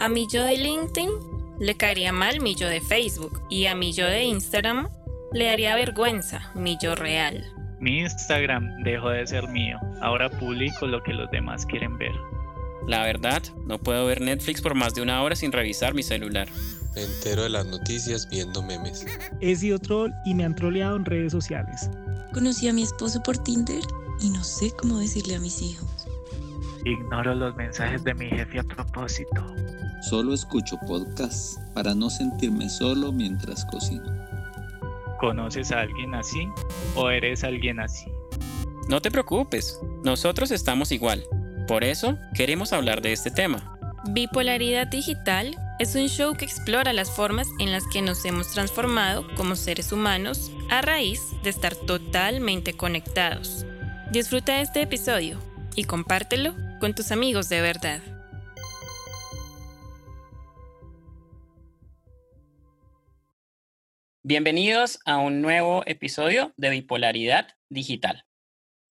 A mi yo de LinkedIn le caería mal mi yo de Facebook y a mi yo de Instagram le daría vergüenza mi yo real. Mi Instagram dejó de ser mío, ahora publico lo que los demás quieren ver. La verdad, no puedo ver Netflix por más de una hora sin revisar mi celular. Me entero de las noticias viendo memes. He sido troll y me han troleado en redes sociales. Conocí a mi esposo por Tinder y no sé cómo decirle a mis hijos. Ignoro los mensajes de mi jefe a propósito. Solo escucho podcasts para no sentirme solo mientras cocino. ¿Conoces a alguien así o eres alguien así? No te preocupes, nosotros estamos igual. Por eso queremos hablar de este tema. Bipolaridad Digital es un show que explora las formas en las que nos hemos transformado como seres humanos a raíz de estar totalmente conectados. Disfruta de este episodio y compártelo con tus amigos de verdad. Bienvenidos a un nuevo episodio de Bipolaridad Digital.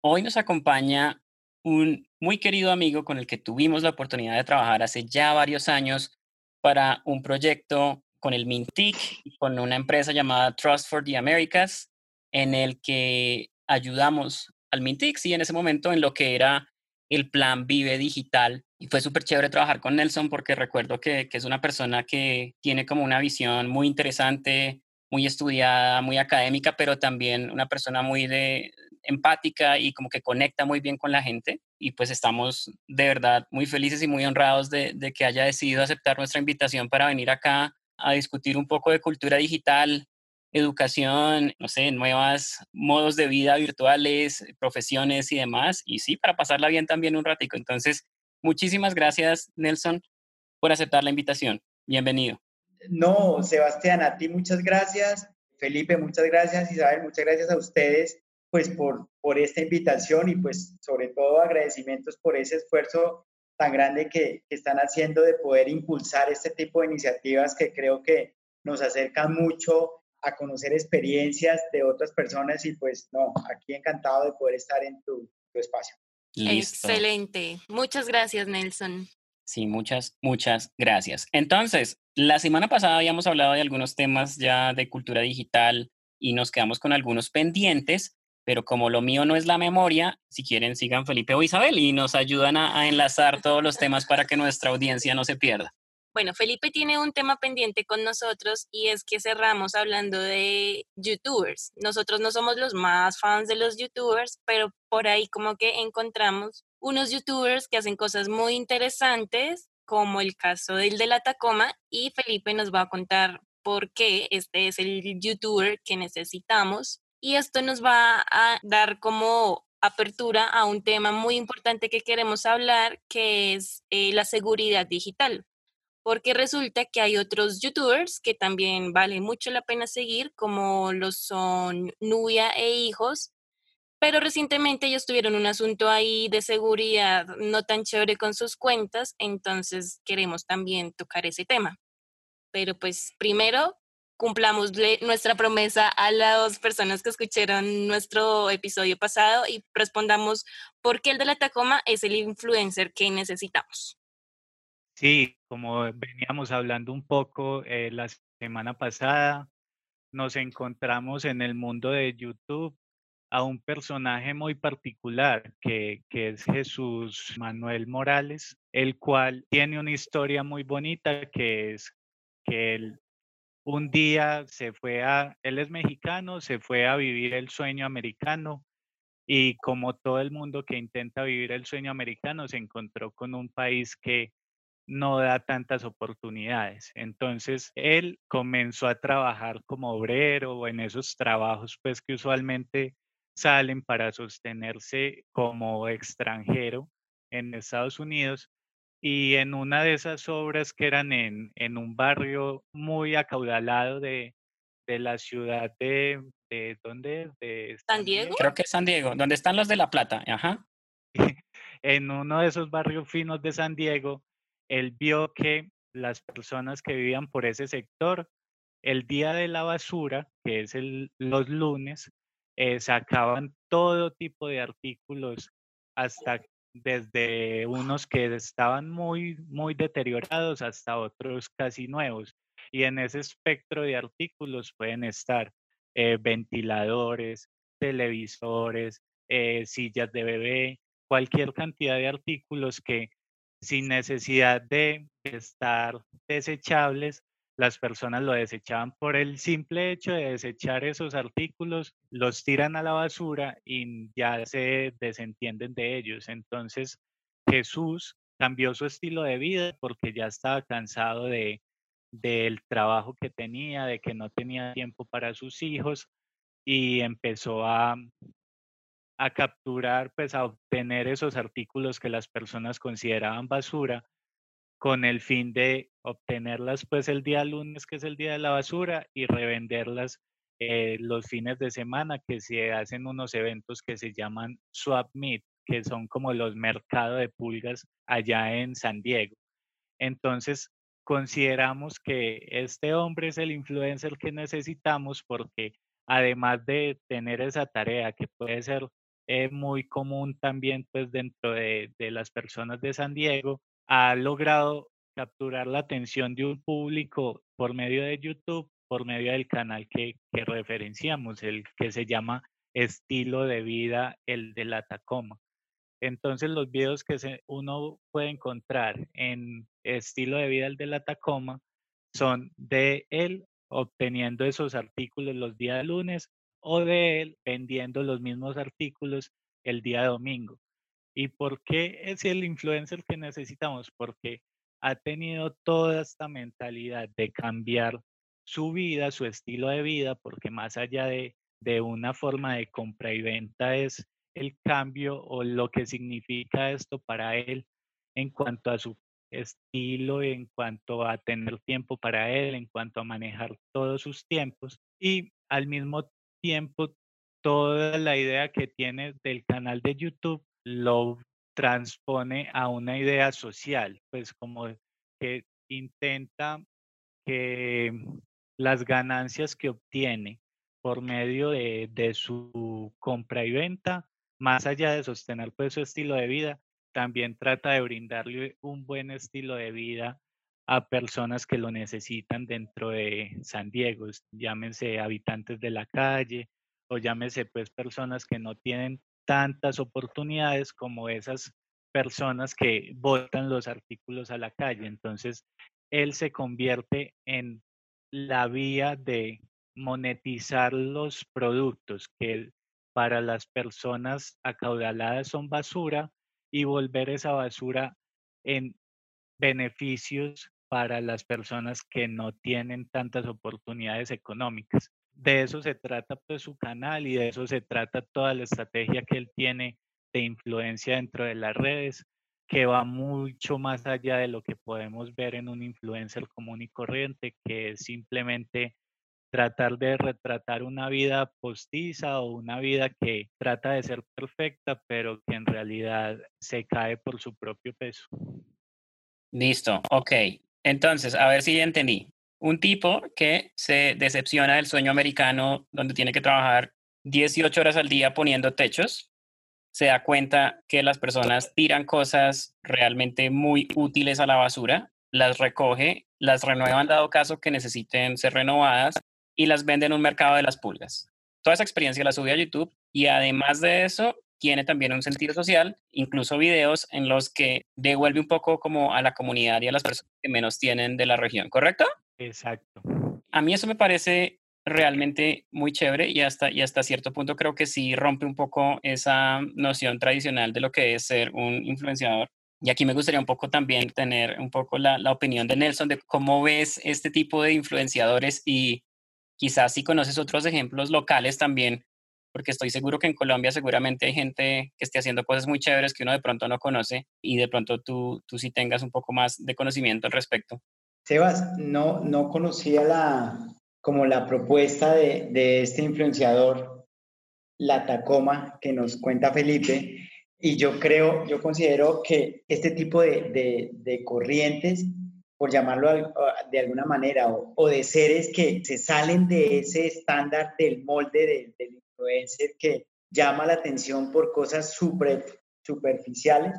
Hoy nos acompaña un muy querido amigo con el que tuvimos la oportunidad de trabajar hace ya varios años para un proyecto con el Mintic con una empresa llamada Trust for the Americas, en el que ayudamos al Mintic, sí, en ese momento en lo que era el plan Vive Digital. Y fue súper chévere trabajar con Nelson porque recuerdo que es una persona que tiene como una visión muy interesante, muy estudiada, muy académica, pero también una persona muy de, empática y como que conecta muy bien con la gente. Y pues estamos de verdad muy felices y muy honrados de, de que haya decidido aceptar nuestra invitación para venir acá a discutir un poco de cultura digital, educación, no sé, nuevos modos de vida virtuales, profesiones y demás. Y sí, para pasarla bien también un ratico. Entonces, muchísimas gracias, Nelson, por aceptar la invitación. Bienvenido. No, Sebastián, a ti muchas gracias. Felipe, muchas gracias. Isabel, muchas gracias a ustedes pues por, por esta invitación y pues sobre todo agradecimientos por ese esfuerzo tan grande que, que, están haciendo de poder impulsar este tipo de iniciativas que creo que nos acercan mucho a conocer experiencias de otras personas y pues no, aquí encantado de poder estar en tu, tu espacio. Listo. Excelente. Muchas gracias, Nelson. Sí, muchas, muchas gracias. Entonces, la semana pasada habíamos hablado de algunos temas ya de cultura digital y nos quedamos con algunos pendientes, pero como lo mío no es la memoria, si quieren sigan Felipe o Isabel y nos ayudan a, a enlazar todos los temas para que nuestra audiencia no se pierda. Bueno, Felipe tiene un tema pendiente con nosotros y es que cerramos hablando de youtubers. Nosotros no somos los más fans de los youtubers, pero por ahí como que encontramos unos youtubers que hacen cosas muy interesantes, como el caso del de la Tacoma, y Felipe nos va a contar por qué este es el youtuber que necesitamos. Y esto nos va a dar como apertura a un tema muy importante que queremos hablar, que es eh, la seguridad digital porque resulta que hay otros youtubers que también vale mucho la pena seguir, como los son Nubia e Hijos, pero recientemente ellos tuvieron un asunto ahí de seguridad no tan chévere con sus cuentas, entonces queremos también tocar ese tema. Pero pues primero cumplamos nuestra promesa a las personas que escucharon nuestro episodio pasado y respondamos por qué el de la Tacoma es el influencer que necesitamos. Sí, como veníamos hablando un poco eh, la semana pasada, nos encontramos en el mundo de YouTube a un personaje muy particular que, que, es Jesús Manuel Morales, el cual tiene una historia muy bonita que es que él un día se fue a, él es mexicano, se fue a vivir el sueño americano y como todo el mundo que intenta vivir el sueño americano se encontró con un país que no da tantas oportunidades. Entonces, él comenzó a trabajar como obrero en esos trabajos pues que usualmente salen para sostenerse como extranjero en Estados Unidos y en una de esas obras que eran en, en un barrio muy acaudalado de, de la ciudad de, de ¿dónde? De San Diego. Creo que es San Diego, donde están los de La Plata, ajá. en uno de esos barrios finos de San Diego, él vio que las personas que vivían por ese sector, el día de la basura, que es el, los lunes, eh, sacaban todo tipo de artículos hasta desde unos que estaban muy, muy deteriorados hasta otros casi nuevos. Y en ese espectro de artículos pueden estar eh, ventiladores, televisores, eh, sillas de bebé, cualquier cantidad de artículos que sin necesidad de estar desechables, las personas lo desechaban por el simple hecho de desechar esos artículos, los tiran a la basura y ya se desentienden de ellos. Entonces Jesús cambió su estilo de vida porque ya estaba cansado de del trabajo que tenía, de que no tenía tiempo para sus hijos y empezó a, a capturar, pues a obtener esos artículos que las personas consideraban basura con el fin de obtenerlas pues el día lunes, que es el día de la basura, y revenderlas eh, los fines de semana, que se hacen unos eventos que se llaman Swap Meet, que son como los mercados de pulgas allá en San Diego. Entonces, consideramos que este hombre es el influencer que necesitamos porque además de tener esa tarea que puede ser eh, muy común también pues dentro de, las personas de San Diego, ha logrado capturar la atención de un público por medio de YouTube, por medio del canal que, que referenciamos, el que se llama Estilo de Vida, el de la Tacoma. Entonces los videos que uno puede encontrar en Estilo de Vida, el de la Tacoma, son de él obteniendo esos artículos los días lunes o de él vendiendo los mismos artículos el día domingo. ¿Y por qué es el influencer que necesitamos? Porque ha tenido toda esta mentalidad de cambiar su vida, su estilo de vida, porque más allá de, de una forma de compra y venta es el cambio o lo que significa esto para él en cuanto a su estilo, en cuanto a tener tiempo para él, en cuanto a manejar todos sus tiempos y al mismo tiempo toda la idea que tiene del canal de YouTube lo transpone a una idea social, pues como que intenta que las ganancias que obtiene por medio de, su compra y venta, más allá de sostener pues su estilo de vida, también trata de brindarle un buen estilo de vida a personas que lo necesitan dentro de San Diego, llámense habitantes de la calle o llámese pues personas que no tienen tantas oportunidades como esas personas que botan los artículos a la calle. Entonces, él se convierte en la vía de monetizar los productos que para las personas acaudaladas son basura y volver esa basura en beneficios para las personas que no tienen tantas oportunidades económicas. De eso se trata pues su canal y de eso se trata toda la estrategia que él tiene de influencia dentro de las redes, que va mucho más allá de lo que podemos ver en un influencer común y corriente, que es simplemente tratar de retratar una vida postiza o una vida que trata de ser perfecta, pero que en realidad se cae por su propio peso. Listo, ok. Entonces, a ver si ya entendí. Un tipo que se decepciona del sueño americano donde tiene que trabajar 18 horas al día poniendo techos, se da cuenta que las personas tiran cosas realmente muy útiles a la basura, las recoge, las renuevan dado caso que necesiten ser renovadas y las vende en un mercado de las pulgas. Toda esa experiencia la sube a YouTube y además de eso tiene también un sentido social, incluso videos en los que devuelve un poco como a la comunidad y a las personas que menos tienen de la región, ¿correcto? Exacto. A mí eso me parece realmente muy chévere y hasta, y hasta cierto punto creo que sí rompe un poco esa noción tradicional de lo que es ser un influenciador. Y aquí me gustaría un poco también tener un poco la, la opinión de Nelson de cómo ves este tipo de influenciadores y Quizás si conoces otros ejemplos locales también, porque estoy seguro que en Colombia seguramente hay gente que esté haciendo cosas muy chéveres que uno de pronto no conoce y de pronto tú, tú sí tengas un poco más de conocimiento al respecto. Sebas, no, no conocía la, como la propuesta de, de este influenciador, la Tacoma, que nos cuenta Felipe, y yo creo, yo considero que este tipo de, de, de corrientes por llamarlo de alguna manera, o, de seres que se salen de ese estándar del molde del, influencer que llama la atención por cosas superficiales,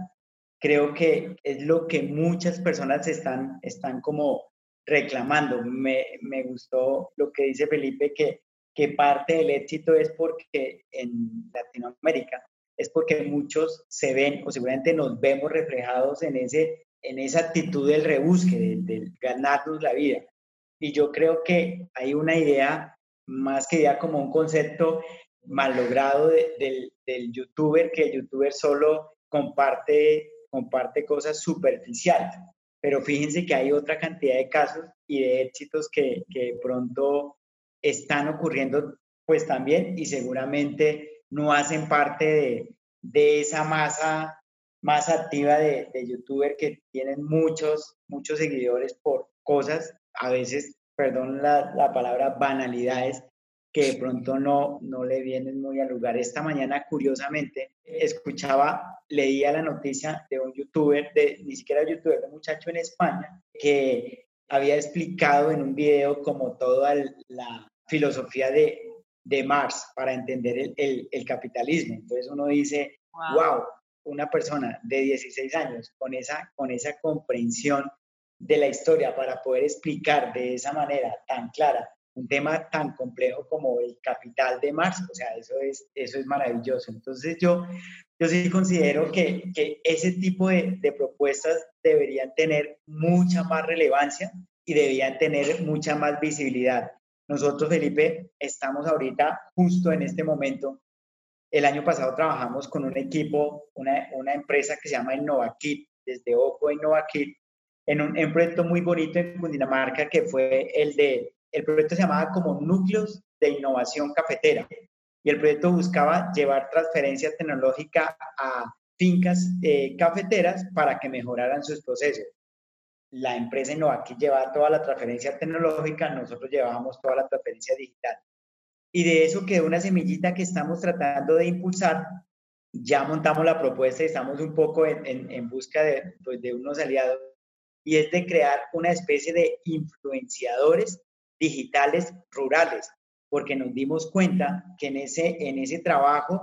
creo que es lo que muchas personas están, están como reclamando. Me, me gustó lo que dice Felipe, que, que parte del éxito es porque en Latinoamérica es porque muchos se ven o seguramente nos vemos reflejados en, ese, en esa actitud del rebusque, del, ganarnos la vida. Y yo creo que hay una idea, más que ya como un concepto mal logrado del, del youtuber, que el youtuber solo comparte, comparte cosas superficiales. Pero fíjense que hay otra cantidad de casos y de éxitos que, que pronto están ocurriendo pues también y seguramente no hacen parte de, de esa masa más activa de, de youtuber que tienen muchos, muchos seguidores por cosas, a veces, perdón la, la palabra, banalidades, que de pronto no, no le vienen muy al lugar. Esta mañana, curiosamente, escuchaba, leía la noticia de un youtuber, de, ni siquiera youtuber, de un muchacho en España, que había explicado en un video como toda la filosofía de, de Marx para entender el, el, el, capitalismo. Entonces uno dice, wow. una persona de 16 años con esa, con esa comprensión de la historia para poder explicar de esa manera tan clara un tema tan complejo como el capital de Marx, o sea, eso es, eso es maravilloso. Entonces yo, yo sí considero que, que ese tipo de, de propuestas deberían tener mucha más relevancia y deberían tener mucha más visibilidad. Nosotros, Felipe, estamos ahorita justo en este momento. El año pasado trabajamos con un equipo, una, una empresa que se llama InnovaKit, desde OCO InnovaKit, en un, en un proyecto muy bonito en Cundinamarca que fue el de, el proyecto se llamaba como Núcleos de Innovación Cafetera. Y el proyecto buscaba llevar transferencia tecnológica a fincas eh, cafeteras para que mejoraran sus procesos la empresa Innovaquí llevaba toda la transferencia tecnológica, nosotros llevábamos toda la transferencia digital. Y de eso quedó una semillita que estamos tratando de impulsar. Ya montamos la propuesta y estamos un poco en, en, en busca de, pues, de unos aliados y es de crear una especie de influenciadores digitales rurales, porque nos dimos cuenta que en ese, en ese trabajo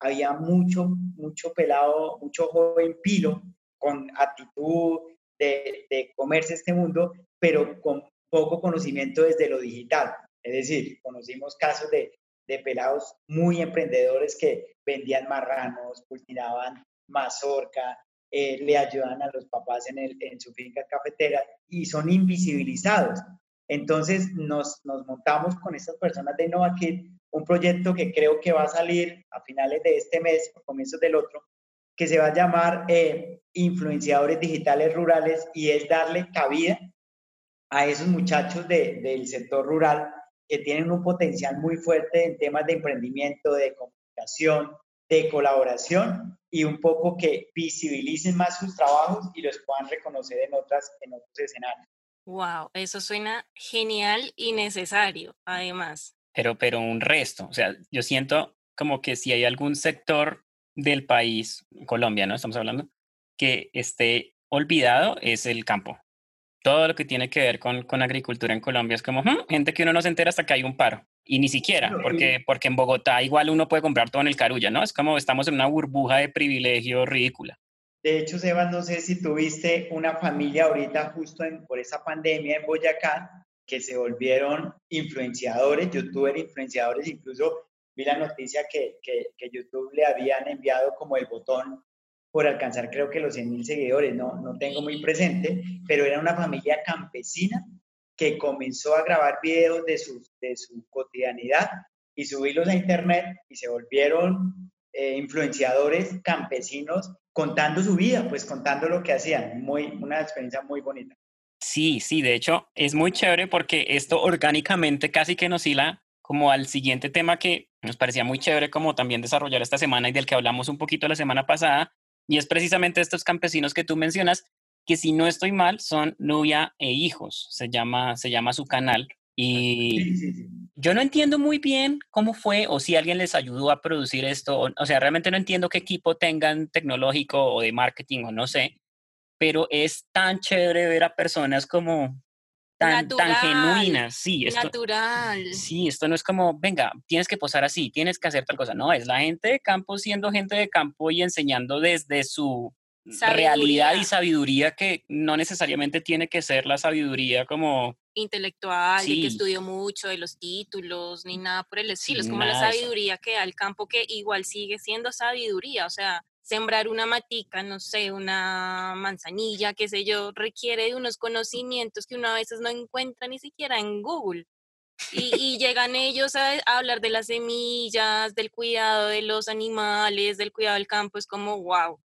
había mucho, mucho pelado, mucho joven pilo con actitud, de, de comerse este mundo, pero con poco conocimiento desde lo digital. Es decir, conocimos casos de, de pelados muy emprendedores que vendían marranos, cultivaban mazorca, eh, le ayudan a los papás en, el, en su finca cafetera y son invisibilizados. Entonces nos, montamos con estas personas de InnovaKit un proyecto que creo que va a salir a finales de este mes, o comienzos del otro, que se va a llamar eh, Influenciadores Digitales Rurales y es darle cabida a esos muchachos de, del sector rural que tienen un potencial muy fuerte en temas de emprendimiento, de comunicación, de colaboración y un poco que visibilicen más sus trabajos y los puedan reconocer en, otras, en otros escenarios. Wow, eso suena genial y necesario, además. Pero, pero un resto, o sea, yo siento como que si hay algún sector del país, Colombia, ¿no? Estamos hablando, que esté olvidado es el campo. Todo lo que tiene que ver con, con agricultura en Colombia es como hmm, gente que uno no se entera hasta que hay un paro. Y ni siquiera, porque, porque en Bogotá igual uno puede comprar todo en el Carulla, ¿no? Es como estamos en una burbuja de privilegio ridícula. De hecho, Sebas, no sé si tuviste una familia ahorita justo por esa pandemia en Boyacá que se volvieron influenciadores, youtuber influenciadores, incluso vi la noticia que, que, que, YouTube le habían enviado como el botón por alcanzar creo que los 100 mil seguidores, no, no tengo muy presente, pero era una familia campesina que comenzó a grabar videos de su, de su cotidianidad y subirlos a internet y se volvieron eh, influenciadores campesinos contando su vida, pues contando lo que hacían, muy, una experiencia muy bonita. Sí, sí, de hecho es muy chévere porque esto orgánicamente casi que nos hila como al siguiente tema que nos parecía muy chévere como también desarrollar esta semana y del que hablamos un poquito la semana pasada, y es precisamente estos campesinos que tú mencionas, que si no estoy mal son Nubia e Hijos, se llama, se llama su canal. Y yo no entiendo muy bien cómo fue o si alguien les ayudó a producir esto. O, o sea, realmente no entiendo qué equipo tengan tecnológico o de marketing o no sé, pero es tan chévere ver a personas como tan, tan Natural, genuinas. Sí, esto, Natural. sí, esto no es como, venga, tienes que posar así, tienes que hacer tal cosa. No, es la gente de campo siendo gente de campo y enseñando desde su realidad y sabiduría que no necesariamente tiene que ser la sabiduría como intelectual, de que Sí. estudió mucho, de los títulos, ni nada por el estilo. es Sí, como la sabiduría que da el campo, que igual sigue siendo sabiduría. O sea, sembrar una matica, no sé, una manzanilla, qué sé yo, requiere de unos conocimientos que uno a veces no encuentra ni siquiera en Google. Y, y llegan ellos a, a hablar de las semillas, del cuidado de los animales, del cuidado del campo. Es como, wow,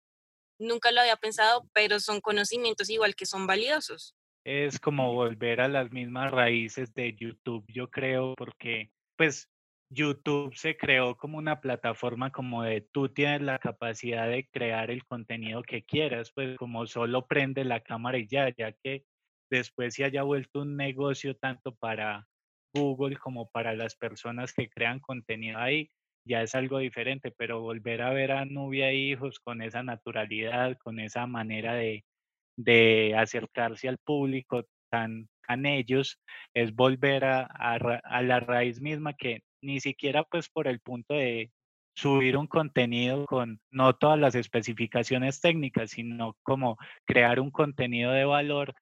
nunca lo había pensado, pero son conocimientos igual que son valiosos. Es como volver a las mismas raíces de YouTube, yo creo, porque pues YouTube se creó como una plataforma como de tú tienes la capacidad de crear el contenido que quieras, pues como solo prende la cámara y ya, ya que después se haya vuelto un negocio tanto para Google como para las personas que crean contenido ahí, ya es algo diferente, pero volver a ver a Nubia e hijos con esa naturalidad, con esa manera de, de acercarse al público tan, tan ellos, es volver a, a la raíz misma que ni siquiera pues por el punto de subir un contenido con no todas las especificaciones técnicas, sino como crear un contenido de valor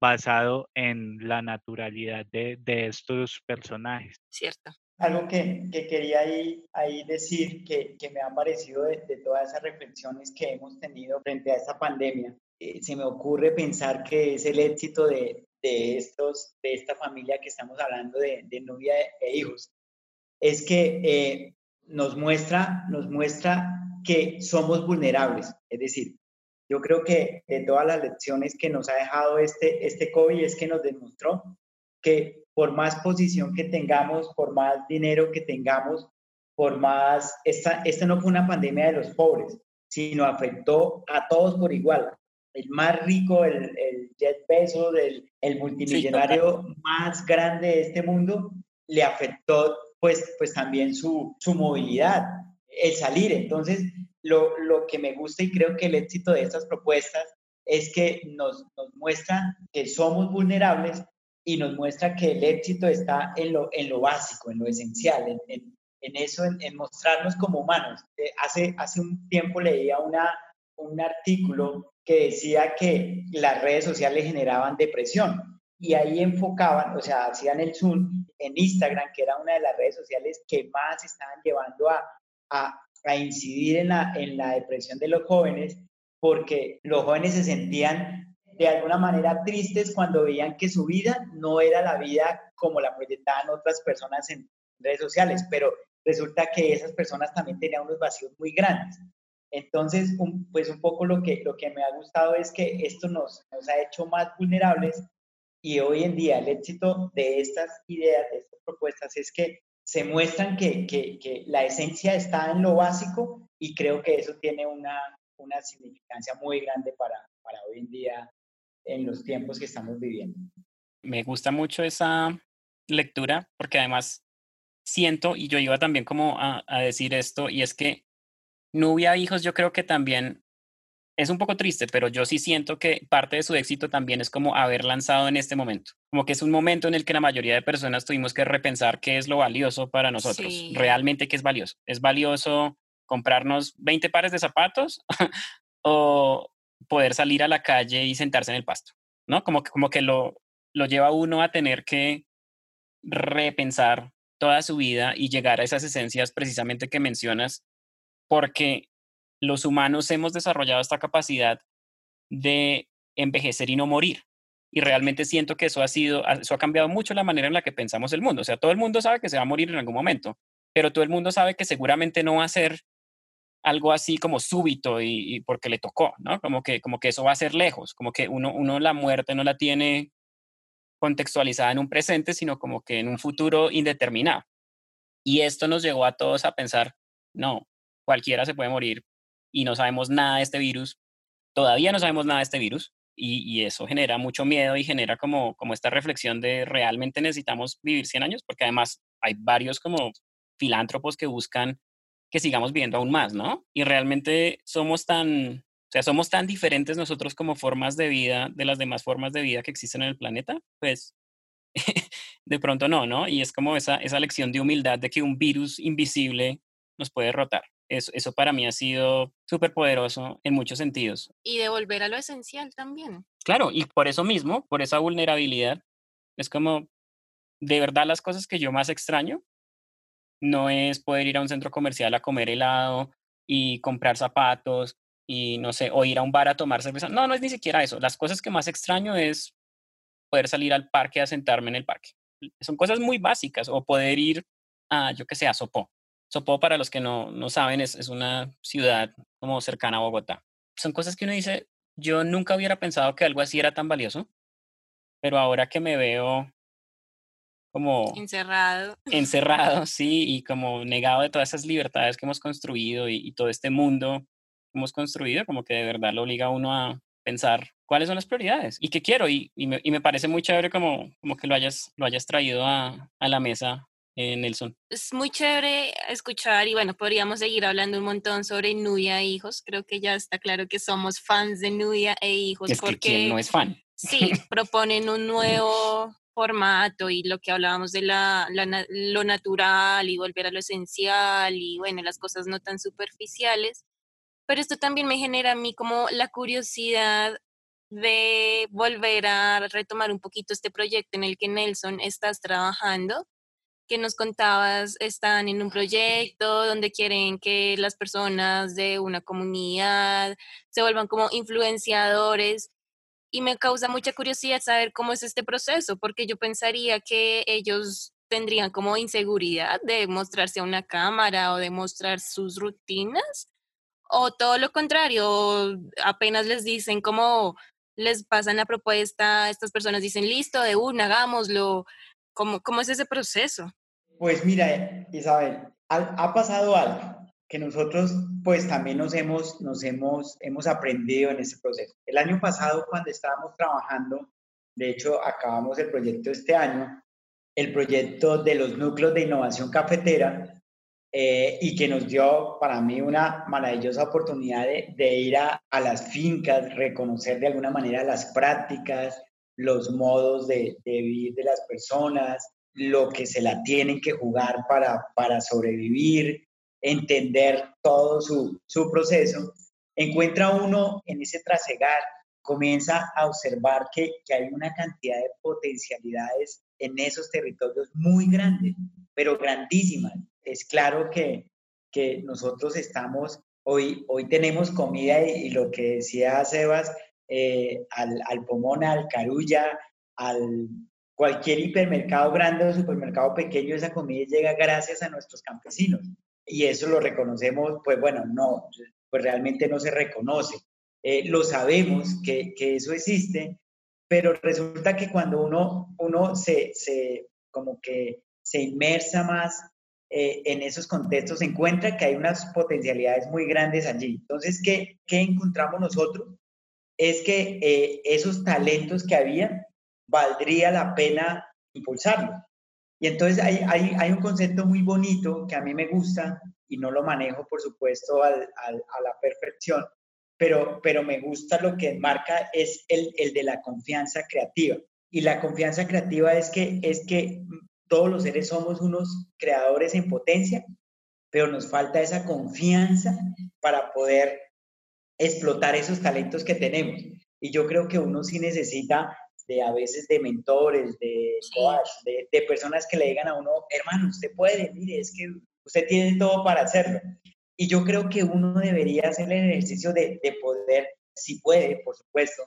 basado en la naturalidad de, de estos personajes. ¿Cierto? Algo que, que quería ahí, ahí decir que, que me ha parecido de, de todas esas reflexiones que hemos tenido frente a esta pandemia, eh, se me ocurre pensar que es el éxito de, de, estos, de esta familia que estamos hablando de, de novia e hijos. Es que eh, nos, muestra, nos muestra que somos vulnerables. Es decir, yo creo que de todas las lecciones que nos ha dejado este, este COVID es que nos demostró que por más posición que tengamos, por más dinero que tengamos, por más, esta, esta no fue una pandemia de los pobres, sino afectó a todos por igual. El más rico, el, el Jeff Bezos, el, el multimillonario sí, más grande de este mundo, le afectó pues, pues también su, su movilidad, el salir. Entonces, lo, lo que me gusta y creo que el éxito de estas propuestas es que nos, nos muestra que somos vulnerables y nos muestra que el éxito está en lo, en lo básico, en lo esencial, en, en, en eso, en, en, mostrarnos como humanos. Eh, hace, hace un tiempo leía una, un artículo que decía que las redes sociales generaban depresión y ahí enfocaban, o sea, hacían el zoom en Instagram, que era una de las redes sociales que más estaban llevando a, a, incidir en la, en la depresión de los jóvenes, porque los jóvenes se sentían de alguna manera tristes cuando veían que su vida no era la vida como la proyectaban otras personas en redes sociales, pero resulta que esas personas también tenían unos vacíos muy grandes. Entonces, un, pues un poco lo que, lo que me ha gustado es que esto nos, nos ha hecho más vulnerables y hoy en día el éxito de estas ideas, de estas propuestas, es que se muestran que, que, la esencia está en lo básico y creo que eso tiene una, una significancia muy grande para, para hoy en día en los tiempos que estamos viviendo. Me gusta mucho esa lectura porque además siento, y yo iba también como a, a decir esto, y es que Nubia Hijos yo creo que también es un poco triste, pero yo sí siento que parte de su éxito también es como haber lanzado en este momento. Como que es un momento en el que la mayoría de personas tuvimos que repensar qué es lo valioso para nosotros. Sí. Realmente qué es valioso. ¿Es valioso comprarnos 20 pares de zapatos o poder salir a la calle y sentarse en el pasto? ¿No? Como que, como que lo, lo lleva uno a tener que repensar toda su vida y llegar a esas esencias precisamente que mencionas, porque los humanos hemos desarrollado esta capacidad de envejecer y no morir. Y realmente siento que eso ha sido, eso ha cambiado mucho la manera en la que pensamos el mundo. O sea, todo el mundo sabe que se va a morir en algún momento, pero todo el mundo sabe que seguramente no va a ser algo así como súbito y, porque le tocó, ¿no? Como que, como que eso va a ser lejos, como que uno, uno la muerte no la tiene contextualizada en un presente, sino como que en un futuro indeterminado. Y esto nos llevó a todos a pensar, no, cualquiera se puede morir y no sabemos nada de este virus, todavía no sabemos nada de este virus y, y eso genera mucho miedo y genera como, esta reflexión de realmente necesitamos vivir 100 años, porque además hay varios como filántropos que buscan que sigamos viviendo aún más, ¿no? Y realmente somos tan, o sea, somos tan diferentes nosotros como formas de vida de las demás formas de vida que existen en el planeta, pues de pronto no, ¿no? Y es como esa, esa lección de humildad de que un virus invisible nos puede derrotar. Eso, eso para mí ha sido súper poderoso en muchos sentidos. Y de volver a lo esencial también. Claro, y por eso mismo, por esa vulnerabilidad, es como, de verdad las cosas que yo más extraño no es poder ir a un centro comercial a comer helado y comprar zapatos y no sé, o ir a un bar a tomar cerveza. No, no es ni siquiera eso. Las cosas que más extraño es poder salir al parque a sentarme en el parque. Son cosas muy básicas, o poder ir a, yo que sé, a Sopó. Sopó, para los que no, no saben, es, es una ciudad como cercana a Bogotá. Son cosas que uno dice, yo nunca hubiera pensado que algo así era tan valioso, pero ahora que me veo como encerrado. Encerrado, sí, y como negado de todas esas libertades que hemos construido y, todo este mundo que hemos construido, como que de verdad lo obliga a uno a pensar cuáles son las prioridades y qué quiero. Y, y, me, y me, parece muy chévere como, como que lo hayas, lo hayas traído a, a la mesa, eh, Nelson. Es muy chévere escuchar y bueno, podríamos seguir hablando un montón sobre Nuya e hijos. Creo que ya está claro que somos fans de Nuya e hijos. Es porque, que ¿quién no es fan. Sí, proponen un nuevo formato y lo que hablábamos de la, lo natural y volver a lo esencial y bueno, las cosas no tan superficiales. Pero esto también me genera a mí como la curiosidad de volver a retomar un poquito este proyecto en el que Nelson estás trabajando, que nos contabas, están en un proyecto donde quieren que las personas de una comunidad se vuelvan como influenciadores y me causa mucha curiosidad saber cómo es este proceso, porque yo pensaría que ellos tendrían como inseguridad de mostrarse a una cámara o de mostrar sus rutinas, o todo lo contrario, apenas les dicen cómo les pasan la propuesta, estas personas dicen, listo, de una, hagámoslo. ¿Cómo, cómo es ese proceso? Pues mira, Isabel, ha pasado algo que nosotros pues también nos hemos, nos hemos, hemos aprendido en ese proceso. El año pasado cuando estábamos trabajando, de hecho acabamos el proyecto este año, el proyecto de los núcleos de innovación cafetera eh, y que nos dio para mí una maravillosa oportunidad de, ir a, las fincas, reconocer de alguna manera las prácticas, los modos de, vivir de las personas, lo que se la tienen que jugar para, para sobrevivir, entender todo su, su proceso, encuentra uno en ese trasegar, comienza a observar que, que, hay una cantidad de potencialidades en esos territorios muy grandes, pero grandísimas. Es claro que, que nosotros estamos, hoy, hoy tenemos comida y, lo que decía Sebas, eh, al, al Pomona, al Carulla, al cualquier hipermercado grande o supermercado pequeño, esa comida llega gracias a nuestros campesinos y eso lo reconocemos, pues bueno, no, pues realmente no se reconoce. Eh, lo sabemos que, que, eso existe, pero resulta que cuando uno, uno se, se como que se inmersa más eh, en esos contextos, se encuentra que hay unas potencialidades muy grandes allí. Entonces, ¿qué, qué encontramos nosotros? Es que eh, esos talentos que había, valdría la pena impulsarlos. Y entonces hay, hay, hay, un concepto muy bonito que a mí me gusta y no lo manejo, por supuesto, al, a la perfección, pero, pero me gusta lo que marca es el, el, de la confianza creativa. Y la confianza creativa es que, es que todos los seres somos unos creadores en potencia, pero nos falta esa confianza para poder explotar esos talentos que tenemos. Y yo creo que uno sí necesita de a veces de mentores, de coach, de, de, personas que le digan a uno, hermano, usted puede, mire, es que usted tiene todo para hacerlo. Y yo creo que uno debería hacer el ejercicio de, de poder, si puede, por supuesto,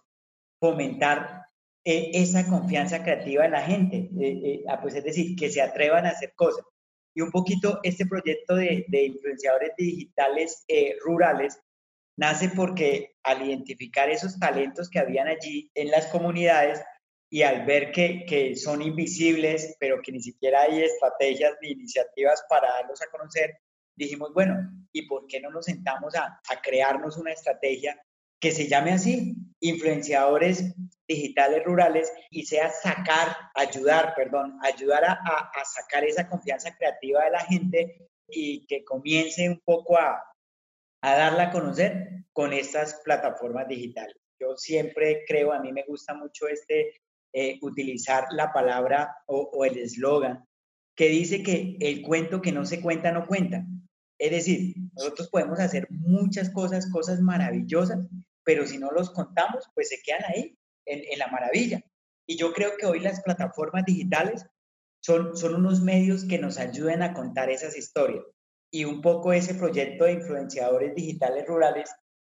fomentar eh, esa confianza creativa en la gente, eh, eh, pues es decir, que se atrevan a hacer cosas. Y un poquito este proyecto de, de influenciadores digitales rurales nace porque al identificar esos talentos que habían allí en las comunidades y al ver que, que, son invisibles, pero que ni siquiera hay estrategias ni iniciativas para darlos a conocer, dijimos, bueno, ¿y por qué no nos sentamos a, a crearnos una estrategia que se llame así, influenciadores digitales rurales, y sea sacar, ayudar, perdón, ayudar a, a, a sacar esa confianza creativa de la gente y que comience un poco a, a darla a conocer con estas plataformas digitales. Yo siempre creo, a mí me gusta mucho este, eh, utilizar la palabra o, el eslogan que dice que el cuento que no se cuenta no cuenta. Es decir, nosotros podemos hacer muchas cosas, cosas maravillosas, pero si no los contamos, pues se quedan ahí, en, en la maravilla. Y yo creo que hoy las plataformas digitales son, son unos medios que nos ayudan a contar esas historias. Y un poco ese proyecto de influenciadores digitales rurales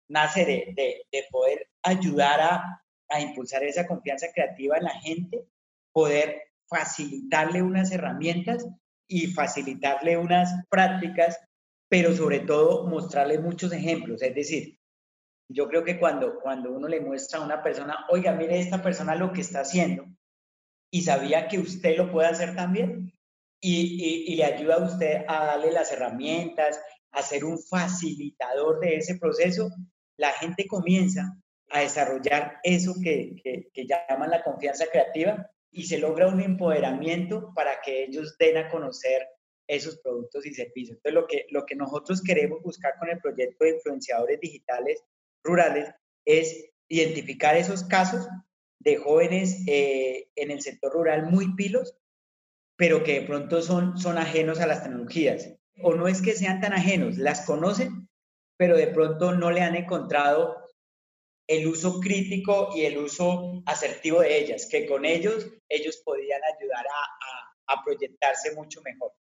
nace de, de, de poder ayudar a, a impulsar esa confianza creativa en la gente, poder facilitarle unas herramientas y facilitarle unas prácticas, pero sobre todo mostrarle muchos ejemplos. Es decir, yo creo que cuando, cuando uno le muestra a una persona, oiga, mire esta persona lo que está haciendo y sabía que usted lo puede hacer también y, y, y le ayuda a usted a darle las herramientas, a ser un facilitador de ese proceso, la gente comienza a desarrollar eso que, que, llaman la confianza creativa y se logra un empoderamiento para que ellos den a conocer esos productos y servicios. Entonces, lo que, lo que nosotros queremos buscar con el proyecto de influenciadores digitales rurales es identificar esos casos de jóvenes eh, en el sector rural muy pilos, pero que de pronto son, son ajenos a las tecnologías. O no es que sean tan ajenos, las conocen, pero de pronto no le han encontrado el uso crítico y el uso asertivo de ellas, que con ellos ellos podían ayudar a, proyectarse mucho mejor.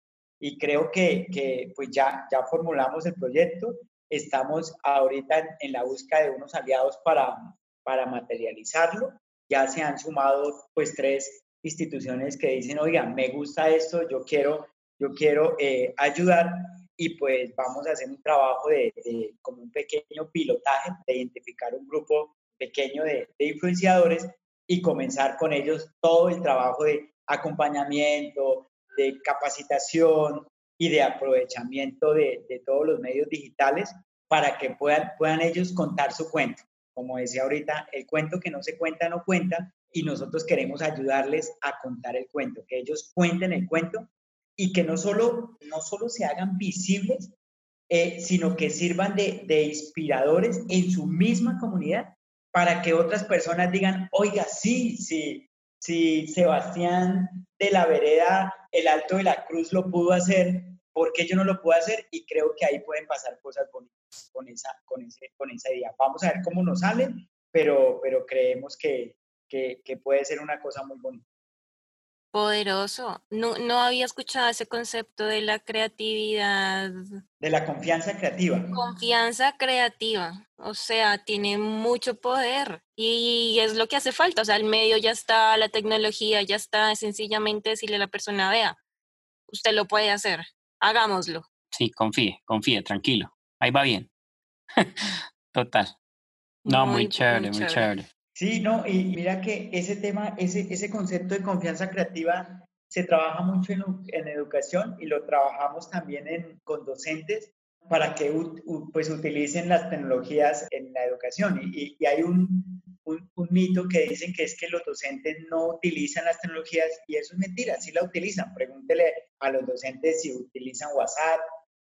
Y creo que, que, pues ya, ya formulamos el proyecto, estamos ahorita en, la búsqueda de unos aliados para, para materializarlo. Ya se han sumado pues tres instituciones que dicen, oiga, me gusta esto, yo quiero, yo quiero eh, ayudar y pues vamos a hacer un trabajo de, como un pequeño pilotaje, de identificar un grupo pequeño de, influenciadores y comenzar con ellos todo el trabajo de acompañamiento, de capacitación y de aprovechamiento de, de todos los medios digitales para que puedan, puedan ellos contar su cuento. Como decía ahorita, el cuento que no se cuenta no cuenta y nosotros queremos ayudarles a contar el cuento, que ellos cuenten el cuento y que no solo, no solo se hagan visibles, eh, sino que sirvan de, de inspiradores en su misma comunidad para que otras personas digan, oiga, sí, sí, sí, Sebastián de la vereda, el Alto de la Cruz lo pudo hacer, ¿por qué yo no lo puedo hacer? Y creo que ahí pueden pasar cosas bonitas con esa, con ese, con esa idea. Vamos a ver cómo nos salen, pero, pero creemos que, que puede ser una cosa muy bonita. Poderoso. No, no había escuchado ese concepto de la creatividad. De la confianza creativa. Confianza creativa. O sea, tiene mucho poder y es lo que hace falta. O sea, el medio ya está, la tecnología ya está. sencillamente decirle a la persona, vea, usted lo puede hacer, hagámoslo. Sí, confíe, confíe, tranquilo. Ahí va bien. Total. No, muy, chévere, muy chévere. Sí, no, y mira que ese tema, ese, ese concepto de confianza creativa se trabaja mucho en, en educación y lo trabajamos también en, con docentes para que pues, utilicen las tecnologías en la educación. Y, y hay un, un, mito que dicen que es que los docentes no utilizan las tecnologías y eso es mentira, sí la utilizan. Pregúntele a los docentes si utilizan WhatsApp,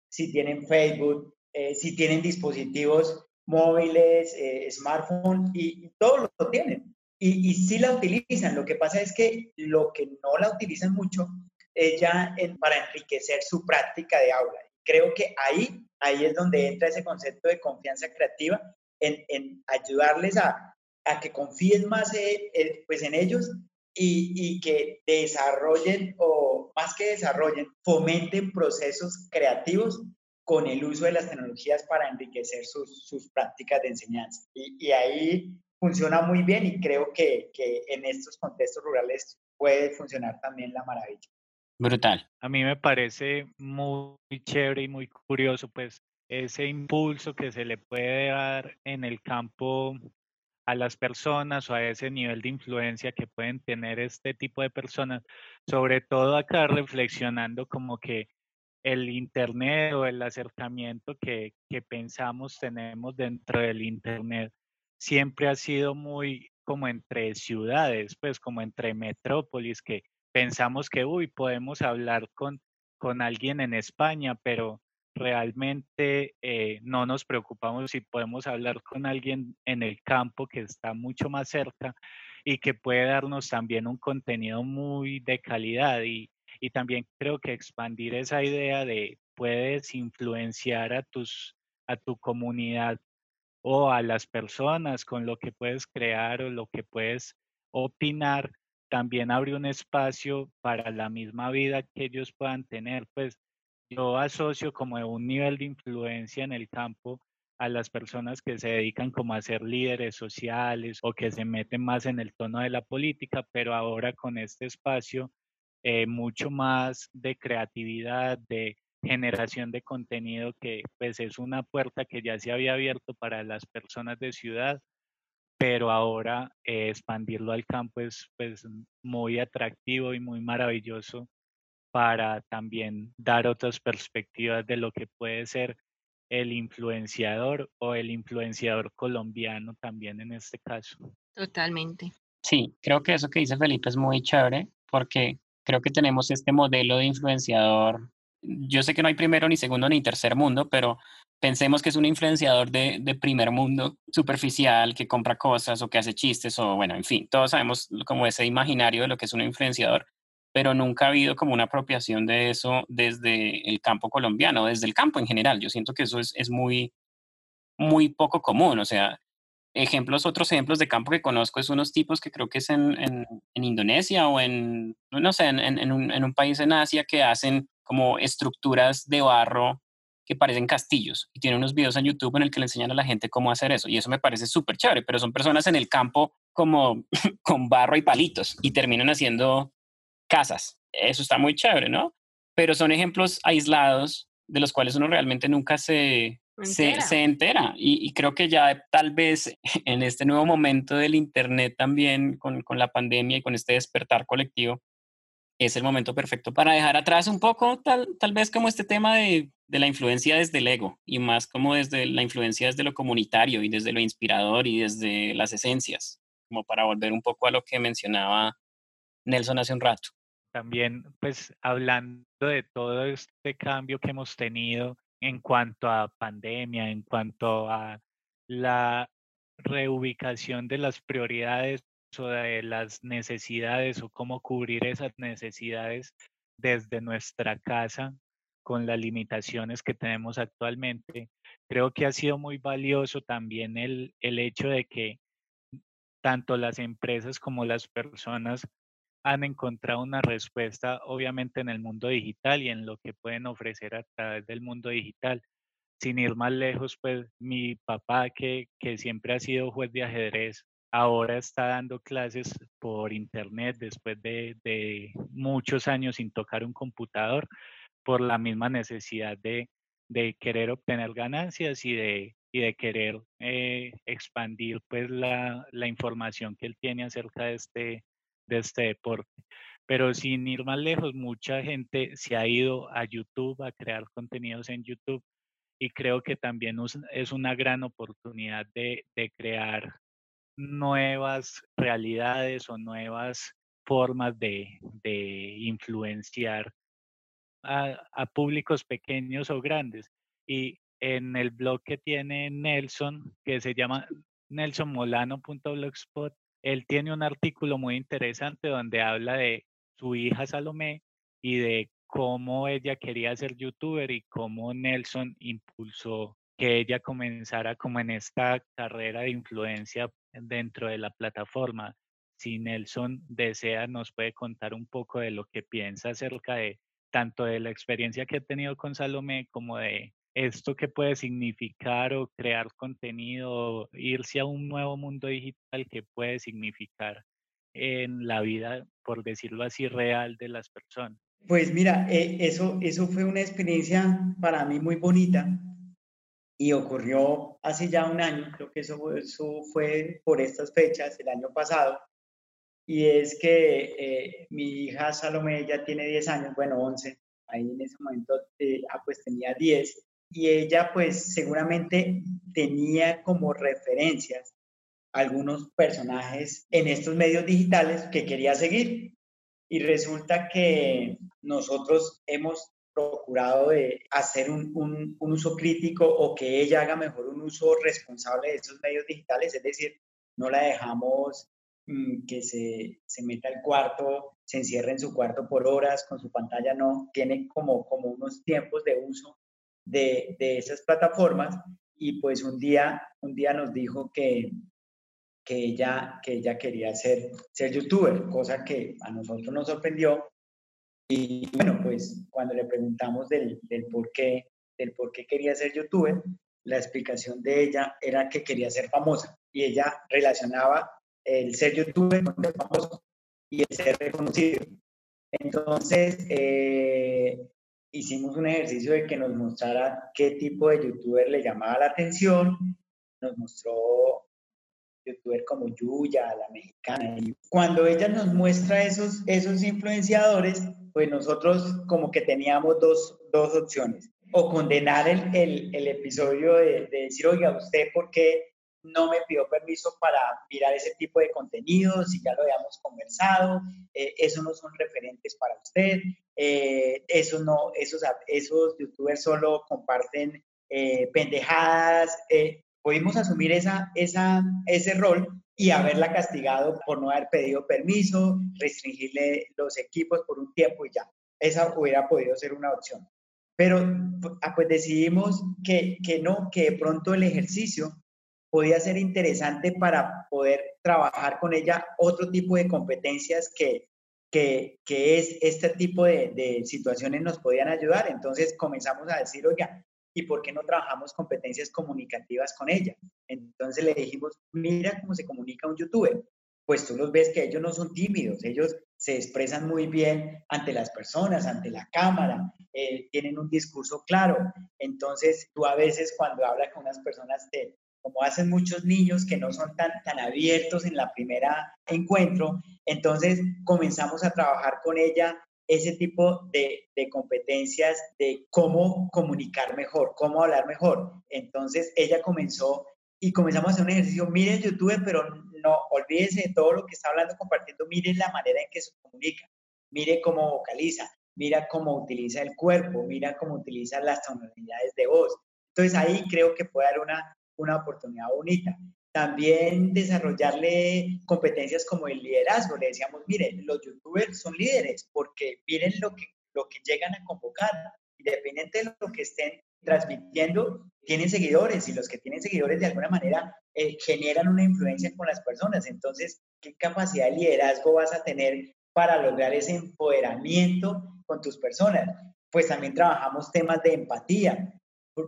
si tienen Facebook, eh, si tienen dispositivos móviles, eh, smartphone y, todo lo tienen. Y, y sí la utilizan. Lo que pasa es que lo que no la utilizan mucho es ya para enriquecer su práctica de aula. Creo que ahí, ahí es donde entra ese concepto de confianza creativa, en, en ayudarles a, a, que confíen más eh, pues en ellos y, y, que desarrollen, o más que desarrollen, fomenten procesos creativos con el uso de las tecnologías para enriquecer sus, sus prácticas de enseñanza. Y, y, ahí funciona muy bien y creo que, que en estos contextos rurales puede funcionar también la maravilla. Brutal. A mí me parece muy chévere y muy curioso, pues, ese impulso que se le puede dar en el campo a las personas o a ese nivel de influencia que pueden tener este tipo de personas, sobre todo acá reflexionando como que el Internet o el acercamiento que, que pensamos tenemos dentro del Internet siempre ha sido muy como entre ciudades, pues como entre metrópolis, que pensamos que, uy, podemos hablar con, con alguien en España, pero realmente eh, no nos preocupamos si podemos hablar con alguien en el campo que está mucho más cerca y que puede darnos también un contenido muy de calidad y, y también creo que expandir esa idea de puedes influenciar a tus a tu comunidad o a las personas con lo que puedes crear o lo que puedes opinar, también abre un espacio para la misma vida que ellos puedan tener. Pues yo asocio como un nivel de influencia en el campo a las personas que se dedican como a ser líderes sociales o que se meten más en el tono de la política, pero ahora con este espacio eh, mucho más de creatividad, de generación de contenido que pues es una puerta que ya se había abierto para las personas de ciudad, pero ahora eh, expandirlo al campo es pues muy atractivo y muy maravilloso para también dar otras perspectivas de lo que puede ser el influenciador o el influenciador colombiano también en este caso. Totalmente. Sí, creo que eso que dice Felipe es muy chévere porque creo que tenemos este modelo de influenciador. Yo sé que no hay primero, ni segundo, ni tercer mundo, pero pensemos que es un influenciador de, de primer mundo, superficial, que compra cosas o que hace chistes o bueno, en fin, todos sabemos como ese imaginario de lo que es un influenciador pero nunca ha habido como una apropiación de eso desde el campo colombiano, desde el campo en general. Yo siento que eso es, es muy, muy poco común. O sea, ejemplos, otros ejemplos de campo que conozco es unos tipos que creo que es en, en, Indonesia o en, no sé, en, en, un, país en Asia que hacen como estructuras de barro que parecen castillos y tienen unos videos en YouTube en el que le enseñan a la gente cómo hacer eso. Y eso me parece súper chévere, pero son personas en el campo como con barro y palitos y terminan haciendo casas. Eso está muy chévere, ¿no? Pero son ejemplos aislados de los cuales uno realmente nunca se, se, se, entera. Y, y, creo que ya tal vez en este nuevo momento del Internet también, con, con, la pandemia y con este despertar colectivo, es el momento perfecto para dejar atrás un poco tal, tal vez como este tema de, de la influencia desde el ego y más como desde la influencia desde lo comunitario y desde lo inspirador y desde las esencias, como para volver un poco a lo que mencionaba Nelson hace un rato también pues hablando de todo este cambio que hemos tenido en cuanto a pandemia, en cuanto a la reubicación de las prioridades o de las necesidades o cómo cubrir esas necesidades desde nuestra casa con las limitaciones que tenemos actualmente. Creo que ha sido muy valioso también el, el hecho de que tanto las empresas como las personas han encontrado una respuesta, obviamente, en el mundo digital y en lo que pueden ofrecer a través del mundo digital. Sin ir más lejos, pues mi papá, que, que siempre ha sido juez de ajedrez, ahora está dando clases por internet después de, de muchos años sin tocar un computador por la misma necesidad de, de querer obtener ganancias y de, y de querer eh, expandir pues la, la, información que él tiene acerca de este, de este deporte. Pero sin ir más lejos, mucha gente se ha ido a YouTube a crear contenidos en YouTube y creo que también es una gran oportunidad de, de crear nuevas realidades o nuevas formas de, de influenciar a, a, públicos pequeños o grandes. Y en el blog que tiene Nelson, que se llama nelsonmolano.blogspot, él tiene un artículo muy interesante donde habla de su hija Salomé y de cómo ella quería ser youtuber y cómo Nelson impulsó que ella comenzara como en esta carrera de influencia dentro de la plataforma. Si Nelson desea, nos puede contar un poco de lo que piensa acerca de tanto de la experiencia que ha tenido con Salomé como de esto que puede significar o crear contenido, irse a un nuevo mundo digital que puede significar en la vida, por decirlo así, real de las personas. Pues mira, eh, eso, eso fue una experiencia para mí muy bonita y ocurrió hace ya un año, creo que eso, eso fue por estas fechas, el año pasado, y es que eh, mi hija Salomé ya tiene 10 años, bueno, 11, ahí en ese momento eh, ah, pues tenía 10, y ella pues seguramente tenía como referencias algunos personajes en estos medios digitales que quería seguir. Y resulta que nosotros hemos procurado de hacer un, un, uso crítico o que ella haga mejor un uso responsable de esos medios digitales, es decir, no la dejamos mm, que se, se meta al cuarto, se encierre en su cuarto por horas con su pantalla, no, tiene como, como unos tiempos de uso de, de esas plataformas y pues un día, un día nos dijo que, que, ella, que ella quería ser, ser youtuber, cosa que a nosotros nos sorprendió. Y bueno, pues cuando le preguntamos del, del por qué, del por qué quería ser youtuber, la explicación de ella era que quería ser famosa y ella relacionaba el ser youtuber con ser famoso y el ser reconocido. Entonces, eh, hicimos un ejercicio de que nos mostrara qué tipo de youtuber le llamaba la atención. Nos mostró youtuber como Yuya, la mexicana. Y cuando ella nos muestra esos, esos influenciadores, pues nosotros como que teníamos dos, dos opciones o condenar el, el, episodio de, de, decir, oiga, ¿usted por qué no me pidió permiso para mirar ese tipo de contenidos? Si ya lo habíamos conversado, eh, eso no son referentes para usted, eh, eso no, esos, esos youtubers solo comparten eh, pendejadas. Eh, pudimos asumir esa, esa, ese rol y haberla castigado por no haber pedido permiso, restringirle los equipos por un tiempo y ya. Esa hubiera podido ser una opción. Pero ah, pues decidimos que, que no, que de pronto el ejercicio podía ser interesante para poder trabajar con ella otro tipo de competencias que, que, que es este tipo de, de, situaciones nos podían ayudar. Entonces comenzamos a decir, oiga, ¿y por qué no trabajamos competencias comunicativas con ella? Entonces le dijimos, mira cómo se comunica un youtuber. Pues tú los ves que ellos no son tímidos, ellos se expresan muy bien ante las personas, ante la cámara, eh, tienen un discurso claro. Entonces, tú a veces cuando hablas con unas personas, te, como hacen muchos niños que no son tan, tan abiertos en la primera encuentro, entonces comenzamos a trabajar con ella ese tipo de, de, competencias de cómo comunicar mejor, cómo hablar mejor. Entonces ella comenzó y comenzamos a hacer un ejercicio, miren YouTube, pero no olvídense de todo lo que está hablando, compartiendo, miren la manera en que se comunica, mire cómo vocaliza, mira cómo utiliza el cuerpo, mira cómo utiliza las tonalidades de voz. Entonces ahí creo que puede dar una, una oportunidad bonita. También desarrollarle competencias como el liderazgo. Le decíamos, miren, los youtubers son líderes porque miren lo que, lo que llegan a convocar. Independiente de lo que estén transmitiendo, tienen seguidores y los que tienen seguidores de alguna manera eh, generan una influencia con las personas. Entonces, ¿qué capacidad de liderazgo vas a tener para lograr ese empoderamiento con tus personas? Pues también trabajamos temas de empatía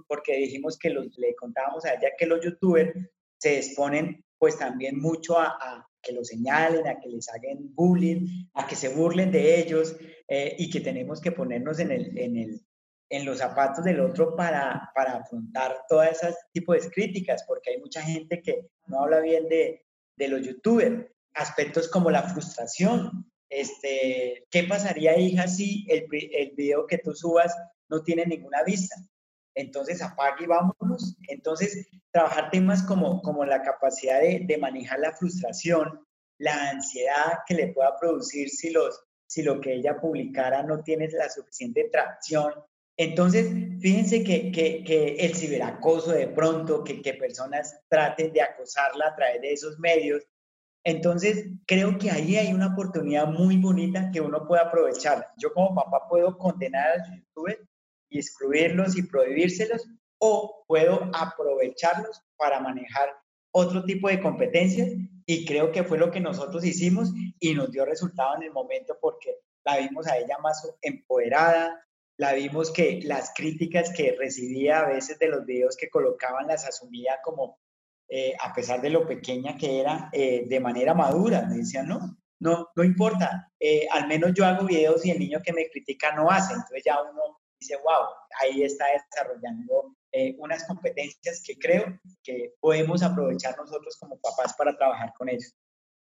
porque dijimos que los, le contábamos a ella que los youtubers se exponen pues también mucho a, a que los señalen, a que les hagan bullying, a que se burlen de ellos eh, y que tenemos que ponernos en, el, en, el, en los zapatos del otro para, para afrontar todas esas tipos de críticas, porque hay mucha gente que no habla bien de, de los youtubers. Aspectos como la frustración. Este, ¿Qué pasaría, hija, si el, el video que tú subas no tiene ninguna vista? Entonces apague y vámonos. Entonces, trabajar temas como, como la capacidad de, de, manejar la frustración, la ansiedad que le pueda producir si, los, si lo que ella publicara no tiene la suficiente tracción. Entonces, fíjense que, que, que el ciberacoso de pronto, que, que personas traten de acosarla a través de esos medios. Entonces, creo que ahí hay una oportunidad muy bonita que uno puede aprovechar. Yo como papá puedo condenar a los youtubers y excluirlos y prohibírselos, o puedo aprovecharlos para manejar otro tipo de competencias y creo que fue lo que nosotros hicimos y nos dio resultado en el momento porque la vimos a ella más empoderada, la vimos que las críticas que recibía a veces de los videos que colocaban las asumía como, eh, a pesar de lo pequeña que era, eh, de manera madura. Me decían, no, no, no importa, eh, al menos yo hago videos y el niño que me critica no hace. Entonces ya uno dice, wow, ahí está desarrollando eh, unas competencias que creo que podemos aprovechar nosotros como papás para trabajar con ellos.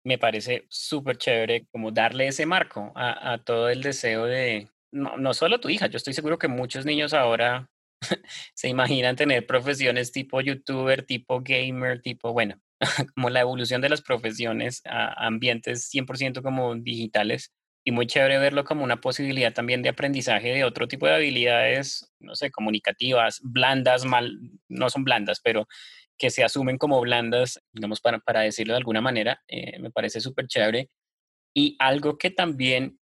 Me parece súper chévere como darle ese marco a, a todo el deseo de, no, no, solo tu hija, yo estoy seguro que muchos niños ahora se imaginan tener profesiones tipo youtuber, tipo gamer, tipo, bueno, como la evolución de las profesiones a ambientes 100% como digitales y muy chévere verlo como una posibilidad también de aprendizaje de otro tipo de habilidades, no sé, comunicativas, blandas, mal, no son blandas, pero que se asumen como blandas, digamos, para, para decirlo de alguna manera, eh, me parece súper chévere. Y algo que también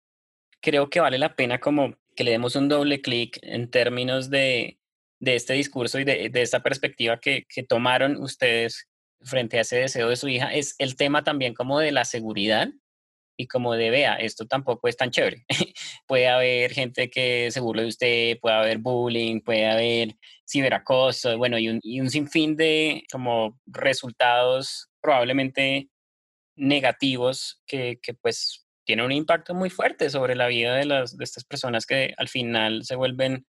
creo que vale la pena como que le demos un doble clic en términos de, de este discurso y de, de esta perspectiva que, que, tomaron ustedes frente a ese deseo de su hija, es el tema también como de la seguridad y como de, vea, esto tampoco es tan chévere. puede haber gente que se burle de usted, puede haber bullying, puede haber ciberacoso, bueno, y un, y un sinfín de como resultados probablemente negativos que, que pues tiene un impacto muy fuerte sobre la vida de, las, de estas personas que al final se vuelven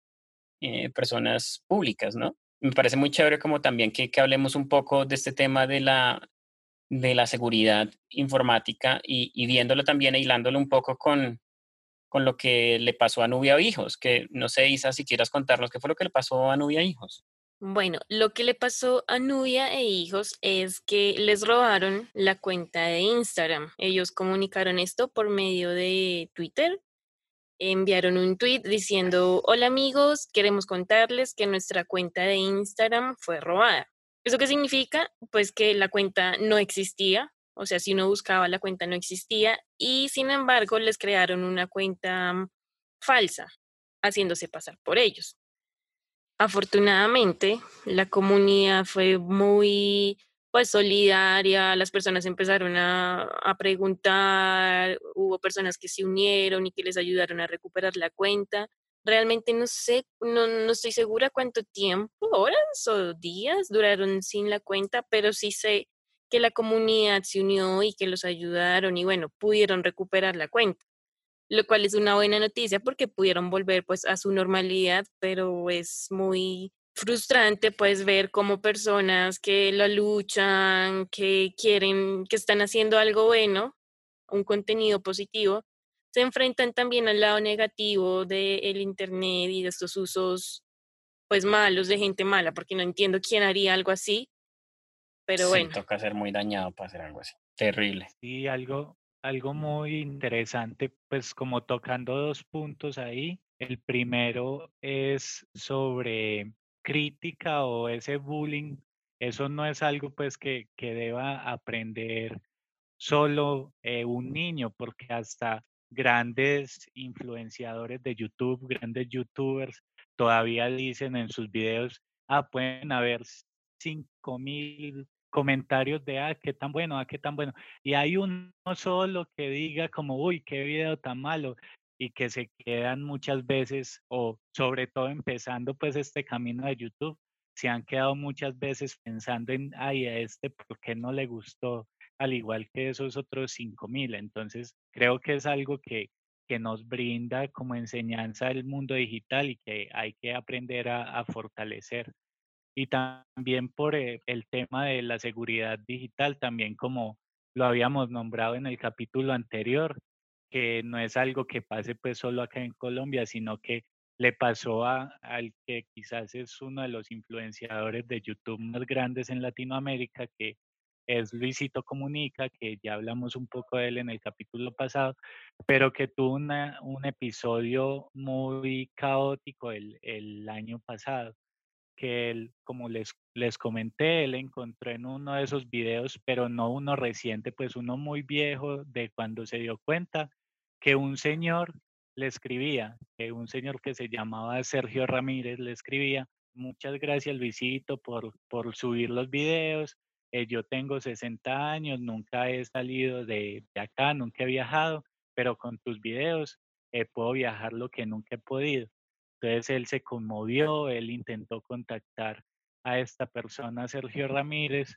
eh, personas públicas, ¿no? Me parece muy chévere como también que, que, hablemos un poco de este tema de la, de la seguridad informática y, viéndolo también, e hilándolo un poco con, con lo que le pasó a Nubia Hijos, que no sé, Isa, si quieras contarnos qué fue lo que le pasó a Nubia Hijos. Bueno, lo que le pasó a Nubia e hijos es que les robaron la cuenta de Instagram. Ellos comunicaron esto por medio de Twitter. Enviaron un tweet diciendo, hola amigos, queremos contarles que nuestra cuenta de Instagram fue robada. ¿Eso qué significa? Pues que la cuenta no existía, o sea, si uno buscaba la cuenta no existía y sin embargo les crearon una cuenta mm, falsa, haciéndose pasar por ellos. Afortunadamente, la comunidad fue muy pues solidaria, las personas empezaron a, a, preguntar, hubo personas que se unieron y que les ayudaron a recuperar la cuenta. Realmente no sé, no, no estoy segura cuánto tiempo, horas o días duraron sin la cuenta, pero sí sé que la comunidad se unió y que los ayudaron y bueno, pudieron recuperar la cuenta lo cual es una buena noticia porque pudieron volver pues a su normalidad, pero es muy frustrante pues ver cómo personas que la luchan, que quieren, que están haciendo algo bueno, un contenido positivo, se enfrentan también al lado negativo del internet y de estos usos pues malos de gente mala, porque no entiendo quién haría algo así, pero sí, bueno. toca ser muy dañado para hacer algo así. Terrible. Y algo, algo muy interesante, pues como tocando dos puntos ahí. El primero es sobre crítica o ese bullying. Eso no es algo pues que, que deba aprender solo eh, un niño, porque hasta grandes influenciadores de YouTube, grandes youtubers, todavía dicen en sus videos, ah, pueden haber 5 mil comentarios de, ah, qué tan bueno, ah, qué tan bueno. Y hay uno solo que diga como, uy, qué video tan malo y que se quedan muchas veces o sobre todo empezando pues este camino de YouTube, se han quedado muchas veces pensando en, ay, a este, ¿por qué no le gustó? Al igual que esos otros 5000. Entonces, creo que es algo que, que nos brinda como enseñanza el mundo digital y que hay que aprender a, a fortalecer y también por eh, el tema de la seguridad digital, también como lo habíamos nombrado en el capítulo anterior, que no es algo que pase pues solo acá en Colombia, sino que le pasó a, al que quizás es uno de los influenciadores de YouTube más grandes en Latinoamérica, que es Luisito Comunica, que ya hablamos un poco de él en el capítulo pasado, pero que tuvo una, un episodio muy caótico el, el año pasado que él, como les, les comenté, él encontró en uno de esos videos, pero no uno reciente, pues uno muy viejo de cuando se dio cuenta que un señor le escribía, que un señor que se llamaba Sergio Ramírez le escribía, muchas gracias Luisito por, por subir los videos, eh, yo tengo 60 años, nunca he salido de, de, acá, nunca he viajado, pero con tus videos eh, puedo viajar lo que nunca he podido. Entonces él se conmovió, él intentó contactar a esta persona, Sergio Ramírez,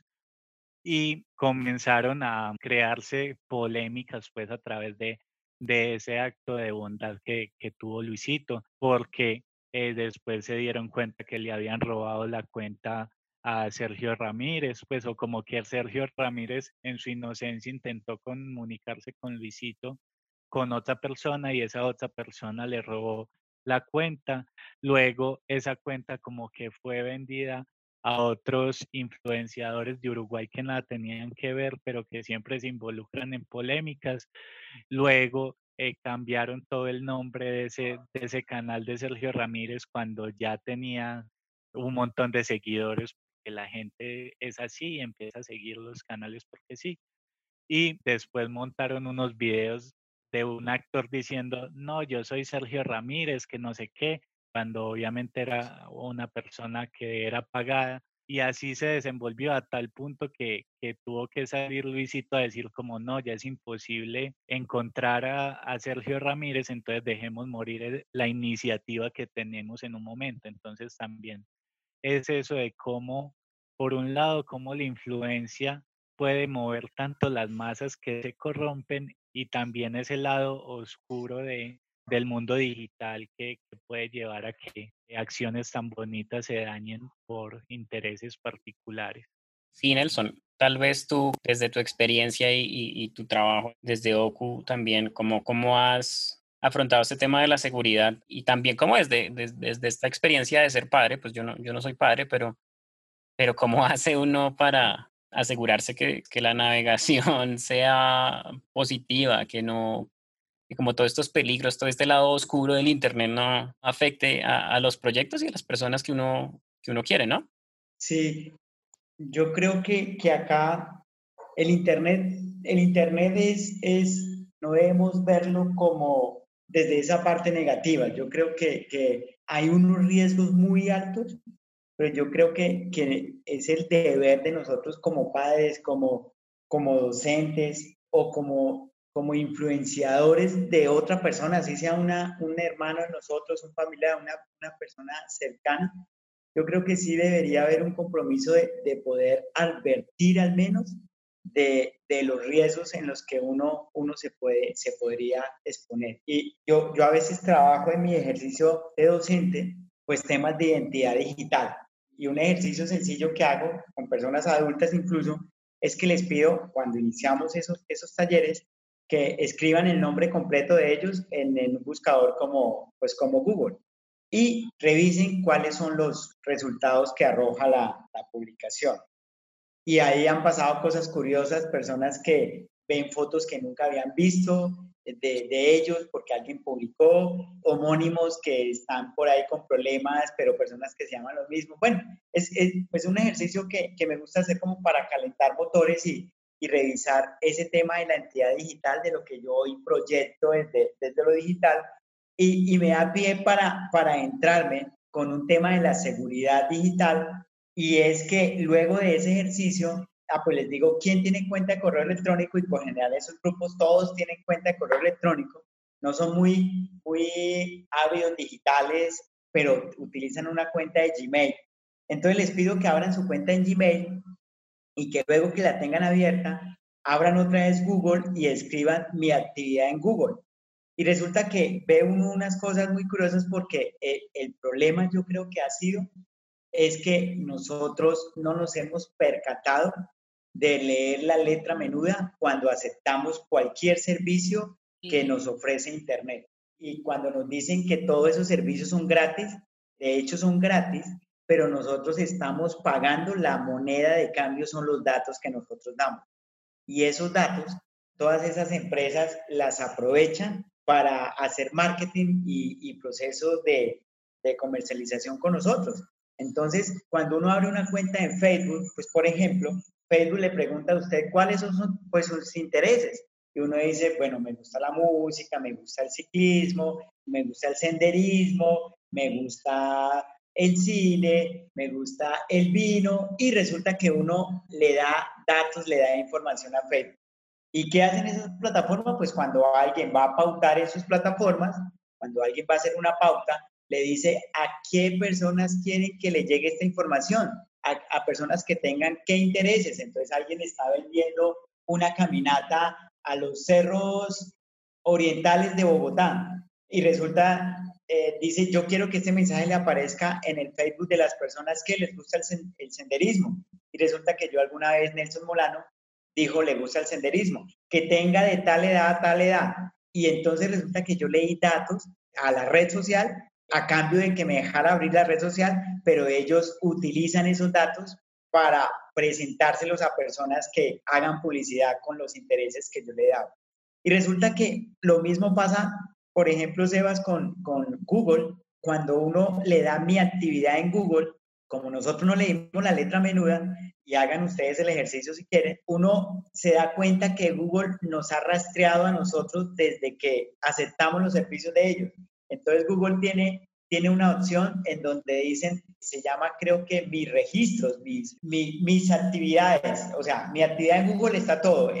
y comenzaron a crearse polémicas pues a través de, de ese acto de bondad que, que tuvo Luisito, porque eh, después se dieron cuenta que le habían robado la cuenta a Sergio Ramírez, pues o como que Sergio Ramírez en su inocencia intentó comunicarse con Luisito con otra persona y esa otra persona le robó la cuenta. Luego esa cuenta como que fue vendida a otros influenciadores de Uruguay que nada tenían que ver, pero que siempre se involucran en polémicas. Luego eh, cambiaron todo el nombre de ese, de ese canal de Sergio Ramírez cuando ya tenía un montón de seguidores porque la gente es así y empieza a seguir los canales porque sí. Y después montaron unos videos de un actor diciendo, no, yo soy Sergio Ramírez, que no sé qué, cuando obviamente era una persona que era pagada. Y así se desenvolvió a tal punto que, que tuvo que salir Luisito a decir como no, ya es imposible encontrar a, a Sergio Ramírez, entonces dejemos morir la iniciativa que tenemos en un momento. Entonces también es eso de cómo, por un lado, cómo la influencia puede mover tanto las masas que se corrompen y también ese lado oscuro de, del mundo digital que, puede llevar a que acciones tan bonitas se dañen por intereses particulares. Sí, Nelson, tal vez tú, desde tu experiencia y, tu trabajo desde OCU también, ¿cómo, cómo has afrontado este tema de la seguridad y también cómo desde, desde, esta experiencia de ser padre, pues yo no, yo no soy padre, pero, pero cómo hace uno para asegurarse que, que la navegación sea positiva, que no y como todos estos peligros, todo este lado oscuro del Internet no afecte a, los proyectos y a las personas que uno, que uno quiere, ¿no? Sí, yo creo que, que acá el Internet, el Internet es, es, no debemos verlo como desde esa parte negativa. Yo creo que, que hay unos riesgos muy altos, pero yo creo que, que es el deber de nosotros como padres, como, como docentes o como como influenciadores de otra persona, así sea una, un hermano de nosotros, un familiar, una, una persona cercana, yo creo que sí debería haber un compromiso de, de poder advertir al menos de, de, los riesgos en los que uno, uno se, puede, se podría exponer. Y yo, yo a veces trabajo en mi ejercicio de docente, pues temas de identidad digital. Y un ejercicio sencillo que hago con personas adultas incluso es que les pido, cuando iniciamos esos, esos talleres, que escriban el nombre completo de ellos en, un buscador como, pues como Google y revisen cuáles son los resultados que arroja la publicación. Y ahí han pasado cosas curiosas, personas que ven fotos que nunca habían visto de, de, ellos porque alguien publicó, homónimos que están por ahí con problemas, pero personas que se llaman lo mismo. Bueno, es, es pues un ejercicio que, que, me gusta hacer como para calentar motores y, y revisar ese tema de la entidad digital, de lo que yo hoy proyecto desde, desde lo digital, y, y, me da pie para, para entrarme con un tema de la seguridad digital, y es que luego de ese ejercicio, ah, pues les digo, ¿quién tiene cuenta de correo electrónico? Y por general esos grupos todos tienen cuenta de correo electrónico, no son muy, muy ávidos digitales, pero utilizan una cuenta de Gmail. Entonces les pido que abran su cuenta en Gmail y que luego que la tengan abierta, abran otra vez Google y escriban mi actividad en Google. Y resulta que ve uno unas cosas muy curiosas porque el, el problema yo creo que ha sido es que nosotros no nos hemos percatado de leer la letra menuda cuando aceptamos cualquier servicio que nos ofrece Internet. Y cuando nos dicen que todos esos servicios son gratis, de hecho son gratis, pero nosotros estamos pagando la moneda de cambio, son los datos que nosotros damos. Y esos datos, todas esas empresas las aprovechan para hacer marketing y, procesos de, de comercialización con nosotros. Entonces, cuando uno abre una cuenta en Facebook, pues por ejemplo, Facebook le pregunta a usted cuáles son pues, sus intereses. Y uno dice, bueno, me gusta la música, me gusta el ciclismo, me gusta el senderismo, me gusta el cine, me gusta el vino y resulta que uno le da datos, le da información a Facebook. ¿Y qué hacen esas plataformas? Pues cuando alguien va a pautar en sus plataformas, cuando alguien va a hacer una pauta, le dice a qué personas quieren que le llegue esta información, a, a personas que tengan qué intereses. Entonces alguien está vendiendo una caminata a los cerros orientales de Bogotá y resulta eh, dice, yo quiero que este mensaje le aparezca en el Facebook de las personas que les gusta el, senderismo. Y resulta que yo alguna vez, Nelson Molano, dijo, le gusta el senderismo, que tenga de tal edad a tal edad. Y entonces resulta que yo leí datos a la red social a cambio de que me dejara abrir la red social, pero ellos utilizan esos datos para presentárselos a personas que hagan publicidad con los intereses que yo le he dado. Y resulta que lo mismo pasa por ejemplo, Sebas, con, con Google, cuando uno le da mi actividad en Google, como nosotros no leímos la letra menuda, y hagan ustedes el ejercicio si quieren, uno se da cuenta que Google nos ha rastreado a nosotros desde que aceptamos los servicios de ellos. Entonces Google tiene, tiene una opción en donde dicen, se llama creo que mis registros, mis, mis, actividades, o sea, mi actividad en Google está todo.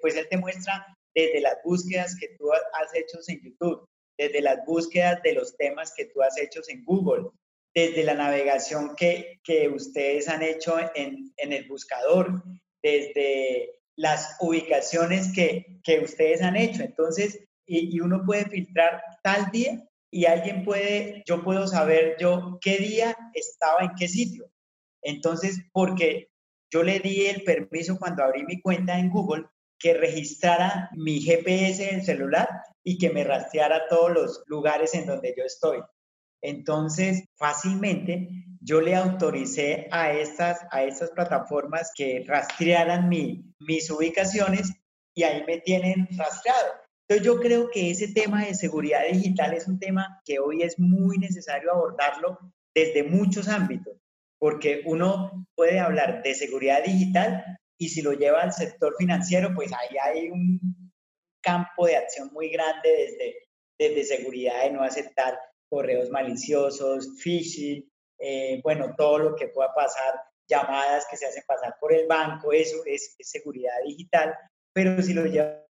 pues él te muestra desde las búsquedas que tú has hecho en YouTube, desde las búsquedas de los temas que tú has hecho en Google, desde la navegación que, que ustedes han hecho en, en, el buscador, desde las ubicaciones que, que ustedes han hecho. Entonces, y, y, uno puede filtrar tal día y alguien puede, yo puedo saber yo qué día estaba en qué sitio. Entonces, porque yo le di el permiso cuando abrí mi cuenta en Google que registrara mi GPS del celular y que me rastreara todos los lugares en donde yo estoy. Entonces, fácilmente yo le autoricé a estas, a estas plataformas que rastrearan mi, mis ubicaciones y ahí me tienen rastreado. Entonces, yo creo que ese tema de seguridad digital es un tema que hoy es muy necesario abordarlo desde muchos ámbitos, porque uno puede hablar de seguridad digital y si lo lleva al sector financiero, pues ahí hay un campo de acción muy grande desde, desde seguridad de no aceptar correos maliciosos, phishing, eh, bueno, todo lo que pueda pasar, llamadas que se hacen pasar por el banco, eso es, seguridad digital, pero si lo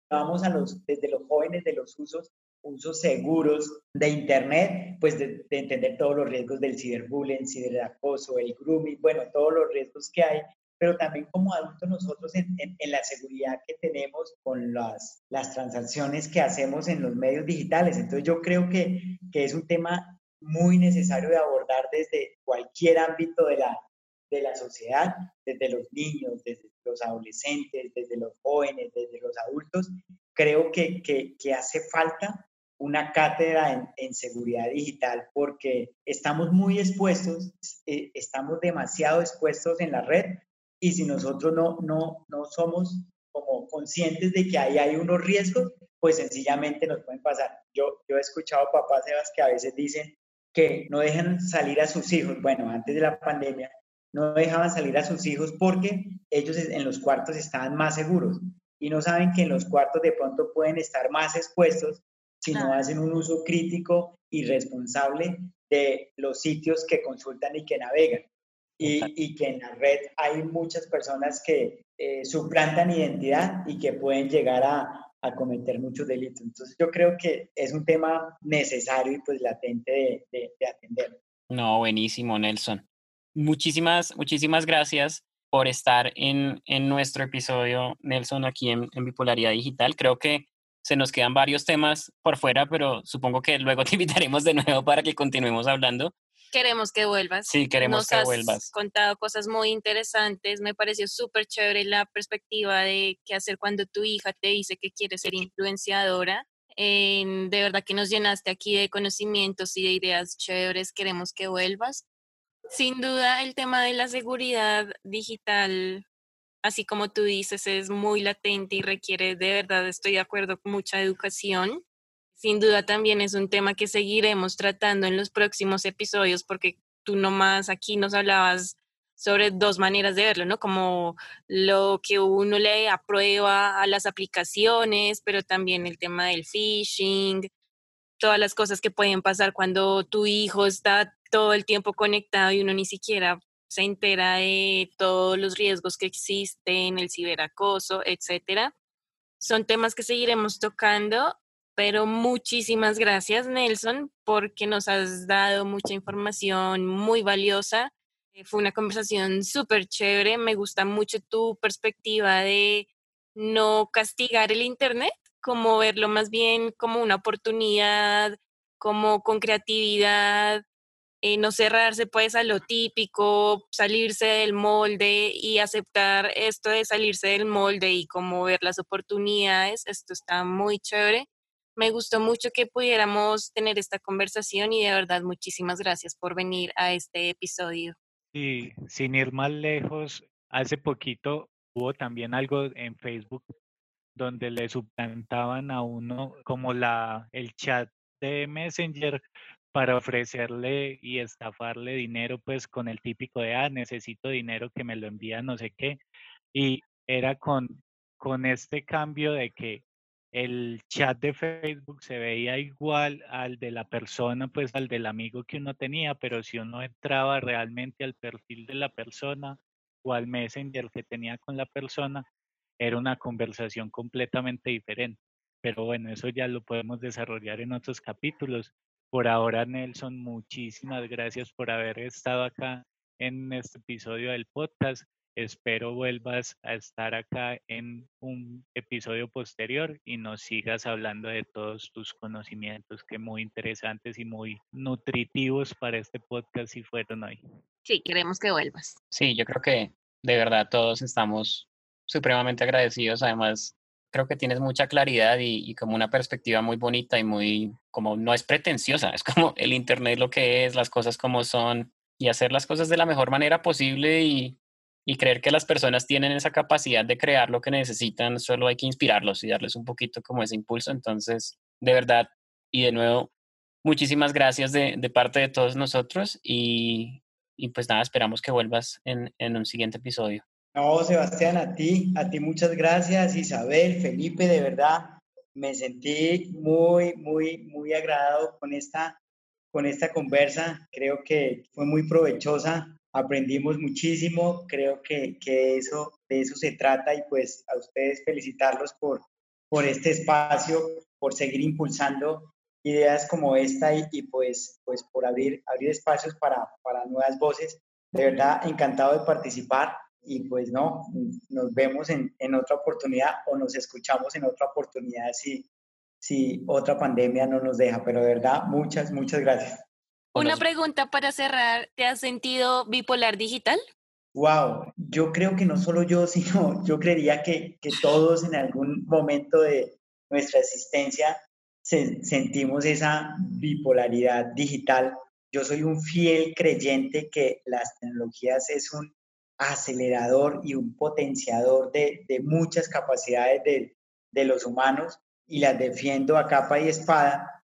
llevamos a los, desde los jóvenes de los usos, usos seguros de Internet, pues de, de entender todos los riesgos del ciberbullying, ciberacoso, el grooming, bueno, todos los riesgos que hay, pero también como adultos nosotros en, en, la seguridad que tenemos con las, las transacciones que hacemos en los medios digitales. Entonces yo creo que, que es un tema muy necesario de abordar desde cualquier ámbito de la, de la sociedad, desde los niños, desde los adolescentes, desde los jóvenes, desde los adultos. Creo que, que, que hace falta una cátedra en, en, seguridad digital porque estamos muy expuestos, eh, estamos demasiado expuestos en la red y si nosotros no, no, no somos como conscientes de que ahí hay unos riesgos, pues sencillamente nos pueden pasar. Yo, yo he escuchado papás Sebas que a veces dicen que no dejan salir a sus hijos, bueno, antes de la pandemia, no dejaban salir a sus hijos porque ellos en los cuartos estaban más seguros y no saben que en los cuartos de pronto pueden estar más expuestos si no hacen un uso crítico y responsable de los sitios que consultan y que navegan y, que en la red hay muchas personas que eh, suplantan identidad y que pueden llegar a, cometer muchos delitos. Entonces yo creo que es un tema necesario y pues latente de, atender. No, buenísimo, Nelson. Muchísimas, muchísimas gracias por estar en, en nuestro episodio, Nelson, aquí en, en Bipolaridad Digital. Creo que se nos quedan varios temas por fuera, pero supongo que luego te invitaremos de nuevo para que continuemos hablando queremos que vuelvas. Sí, queremos Nos que has vuelvas. contado cosas muy interesantes. Me pareció súper chévere la perspectiva de qué hacer cuando tu hija te dice que quiere ser influenciadora. de verdad que nos llenaste aquí de conocimientos y de ideas chéveres. Queremos que vuelvas. Sin duda, el tema de la seguridad digital, así como tú dices, es muy latente y requiere, de verdad, estoy de acuerdo, mucha educación sin duda también es un tema que seguiremos tratando en los próximos episodios porque tú nomás aquí nos hablabas sobre dos maneras de verlo, ¿no? Como lo que uno le aprueba a las aplicaciones, pero también el tema del phishing, todas las cosas que pueden pasar cuando tu hijo está todo el tiempo conectado y uno ni siquiera se entera de todos los riesgos que existen, el ciberacoso, etcétera. Son temas que seguiremos tocando pero muchísimas gracias, Nelson, porque nos has dado mucha información muy valiosa. Eh, fue una conversación súper chévere. Me gusta mucho tu perspectiva de no castigar el Internet, como verlo más bien como una oportunidad, como con creatividad, eh, no cerrarse pues a lo típico, salirse del molde y aceptar esto de salirse del molde y como ver las oportunidades. Esto está muy chévere me gustó mucho que pudiéramos tener esta conversación y de verdad muchísimas gracias por venir a este episodio. Y sin ir más lejos, hace poquito hubo también algo en Facebook donde le suplantaban a uno como la, el chat de Messenger para ofrecerle y estafarle dinero, pues con el típico de, ah, necesito dinero que me lo envía no sé qué. Y era con, con este cambio de que el chat de Facebook se veía igual al de la persona, pues al del amigo que uno tenía, pero si uno entraba realmente al perfil de la persona o al messenger que tenía con la persona, era una conversación completamente diferente. Pero bueno, eso ya lo podemos desarrollar en otros capítulos. Por ahora, Nelson, muchísimas gracias por haber estado acá en este episodio del podcast. Espero vuelvas a estar acá en un episodio posterior y nos sigas hablando de todos tus conocimientos que muy interesantes y muy nutritivos para este podcast si fueron hoy. Sí, queremos que vuelvas. Sí, yo creo que de verdad todos estamos supremamente agradecidos. Además, creo que tienes mucha claridad y, y, como una perspectiva muy bonita y muy, como no es pretenciosa, es como el Internet lo que es, las cosas como son y hacer las cosas de la mejor manera posible y, y creer que las personas tienen esa capacidad de crear lo que necesitan, solo hay que inspirarlos y darles un poquito como ese impulso. Entonces, de verdad, y de nuevo, muchísimas gracias de, de parte de todos nosotros y, y, pues nada, esperamos que vuelvas en, en un siguiente episodio. No, Sebastián, a ti, a ti muchas gracias, Isabel, Felipe, de verdad, me sentí muy, muy, muy agradado con esta, con esta conversa, creo que fue muy provechosa, aprendimos muchísimo, creo que, que, eso, de eso se trata y pues a ustedes felicitarlos por, por este espacio, por seguir impulsando ideas como esta y, y pues, pues por abrir, abrir espacios para, para nuevas voces. De verdad, encantado de participar y pues no, nos vemos en, en otra oportunidad o nos escuchamos en otra oportunidad si, si otra pandemia no nos deja, pero de verdad, muchas, muchas gracias. Una pregunta para cerrar, ¿te has sentido bipolar digital? Wow, yo creo que no solo yo, sino yo creería que, que todos en algún momento de nuestra existencia se, sentimos esa bipolaridad digital. Yo soy un fiel creyente que las tecnologías es un acelerador y un potenciador de, de muchas capacidades de, de los humanos y las defiendo a capa y espada,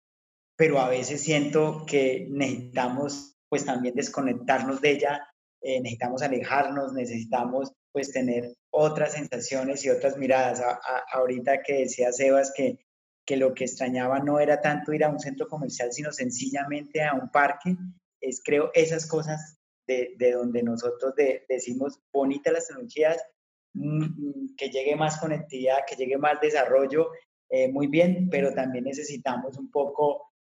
pero a veces siento que necesitamos pues también desconectarnos de ella, eh, necesitamos alejarnos, necesitamos pues tener otras sensaciones y otras miradas. A, a, ahorita que decía Sebas que, que lo que extrañaba no era tanto ir a un centro comercial, sino sencillamente a un parque, es creo esas cosas de, de donde nosotros de, decimos bonitas las tecnologías, mmm, que llegue más conectividad, que llegue más desarrollo, eh, muy bien, pero también necesitamos un poco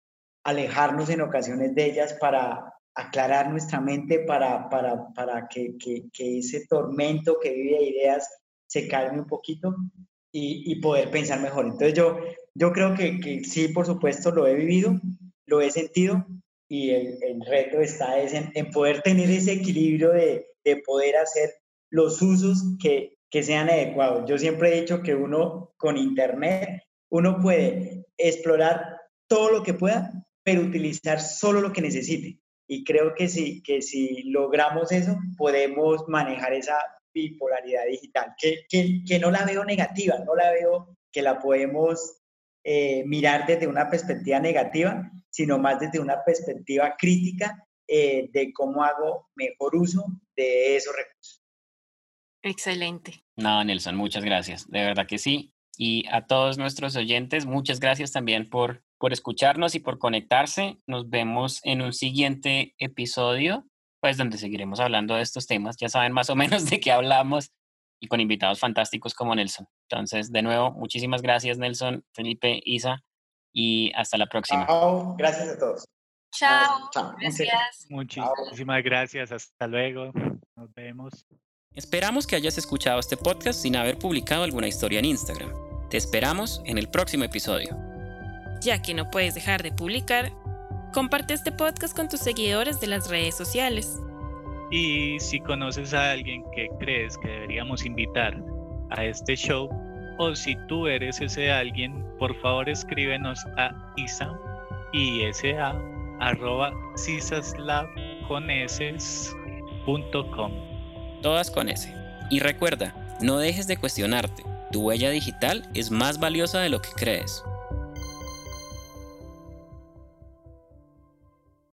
alejarnos en ocasiones de ellas para aclarar nuestra mente, para, para, para que, que, que, ese tormento que vive de ideas se calme un poquito y, y poder pensar mejor. Entonces yo, yo creo que, que, sí, por supuesto, lo he vivido, lo he sentido y el, el reto está es en, en, poder tener ese equilibrio de, de poder hacer los usos que, que sean adecuados. Yo siempre he dicho que uno con Internet, uno puede explorar todo lo que pueda, pero utilizar solo lo que necesite. Y creo que si, que si logramos eso, podemos manejar esa bipolaridad digital, que, que, que no la veo negativa, no la veo que la podemos eh, mirar desde una perspectiva negativa, sino más desde una perspectiva crítica eh, de cómo hago mejor uso de esos recursos. Excelente. No, Nelson, muchas gracias. De verdad que sí. Y a todos nuestros oyentes, muchas gracias también por por escucharnos y por conectarse. Nos vemos en un siguiente episodio, pues donde seguiremos hablando de estos temas. Ya saben más o menos de qué hablamos y con invitados fantásticos como Nelson. Entonces, de nuevo, muchísimas gracias Nelson, Felipe, Isa y hasta la próxima. Chao, gracias a todos. Chao, Chao. gracias. Muchísimas gracias, hasta luego. Nos vemos. Esperamos que hayas escuchado este podcast sin haber publicado alguna historia en Instagram. Te esperamos en el próximo episodio ya que no puedes dejar de publicar, comparte este podcast con tus seguidores de las redes sociales. Y si conoces a alguien que crees que deberíamos invitar a este show, o si tú eres ese alguien, por favor escríbenos a isa isa arroba cisaslab.com. Todas con S. Y recuerda, no dejes de cuestionarte. Tu huella digital es más valiosa de lo que crees.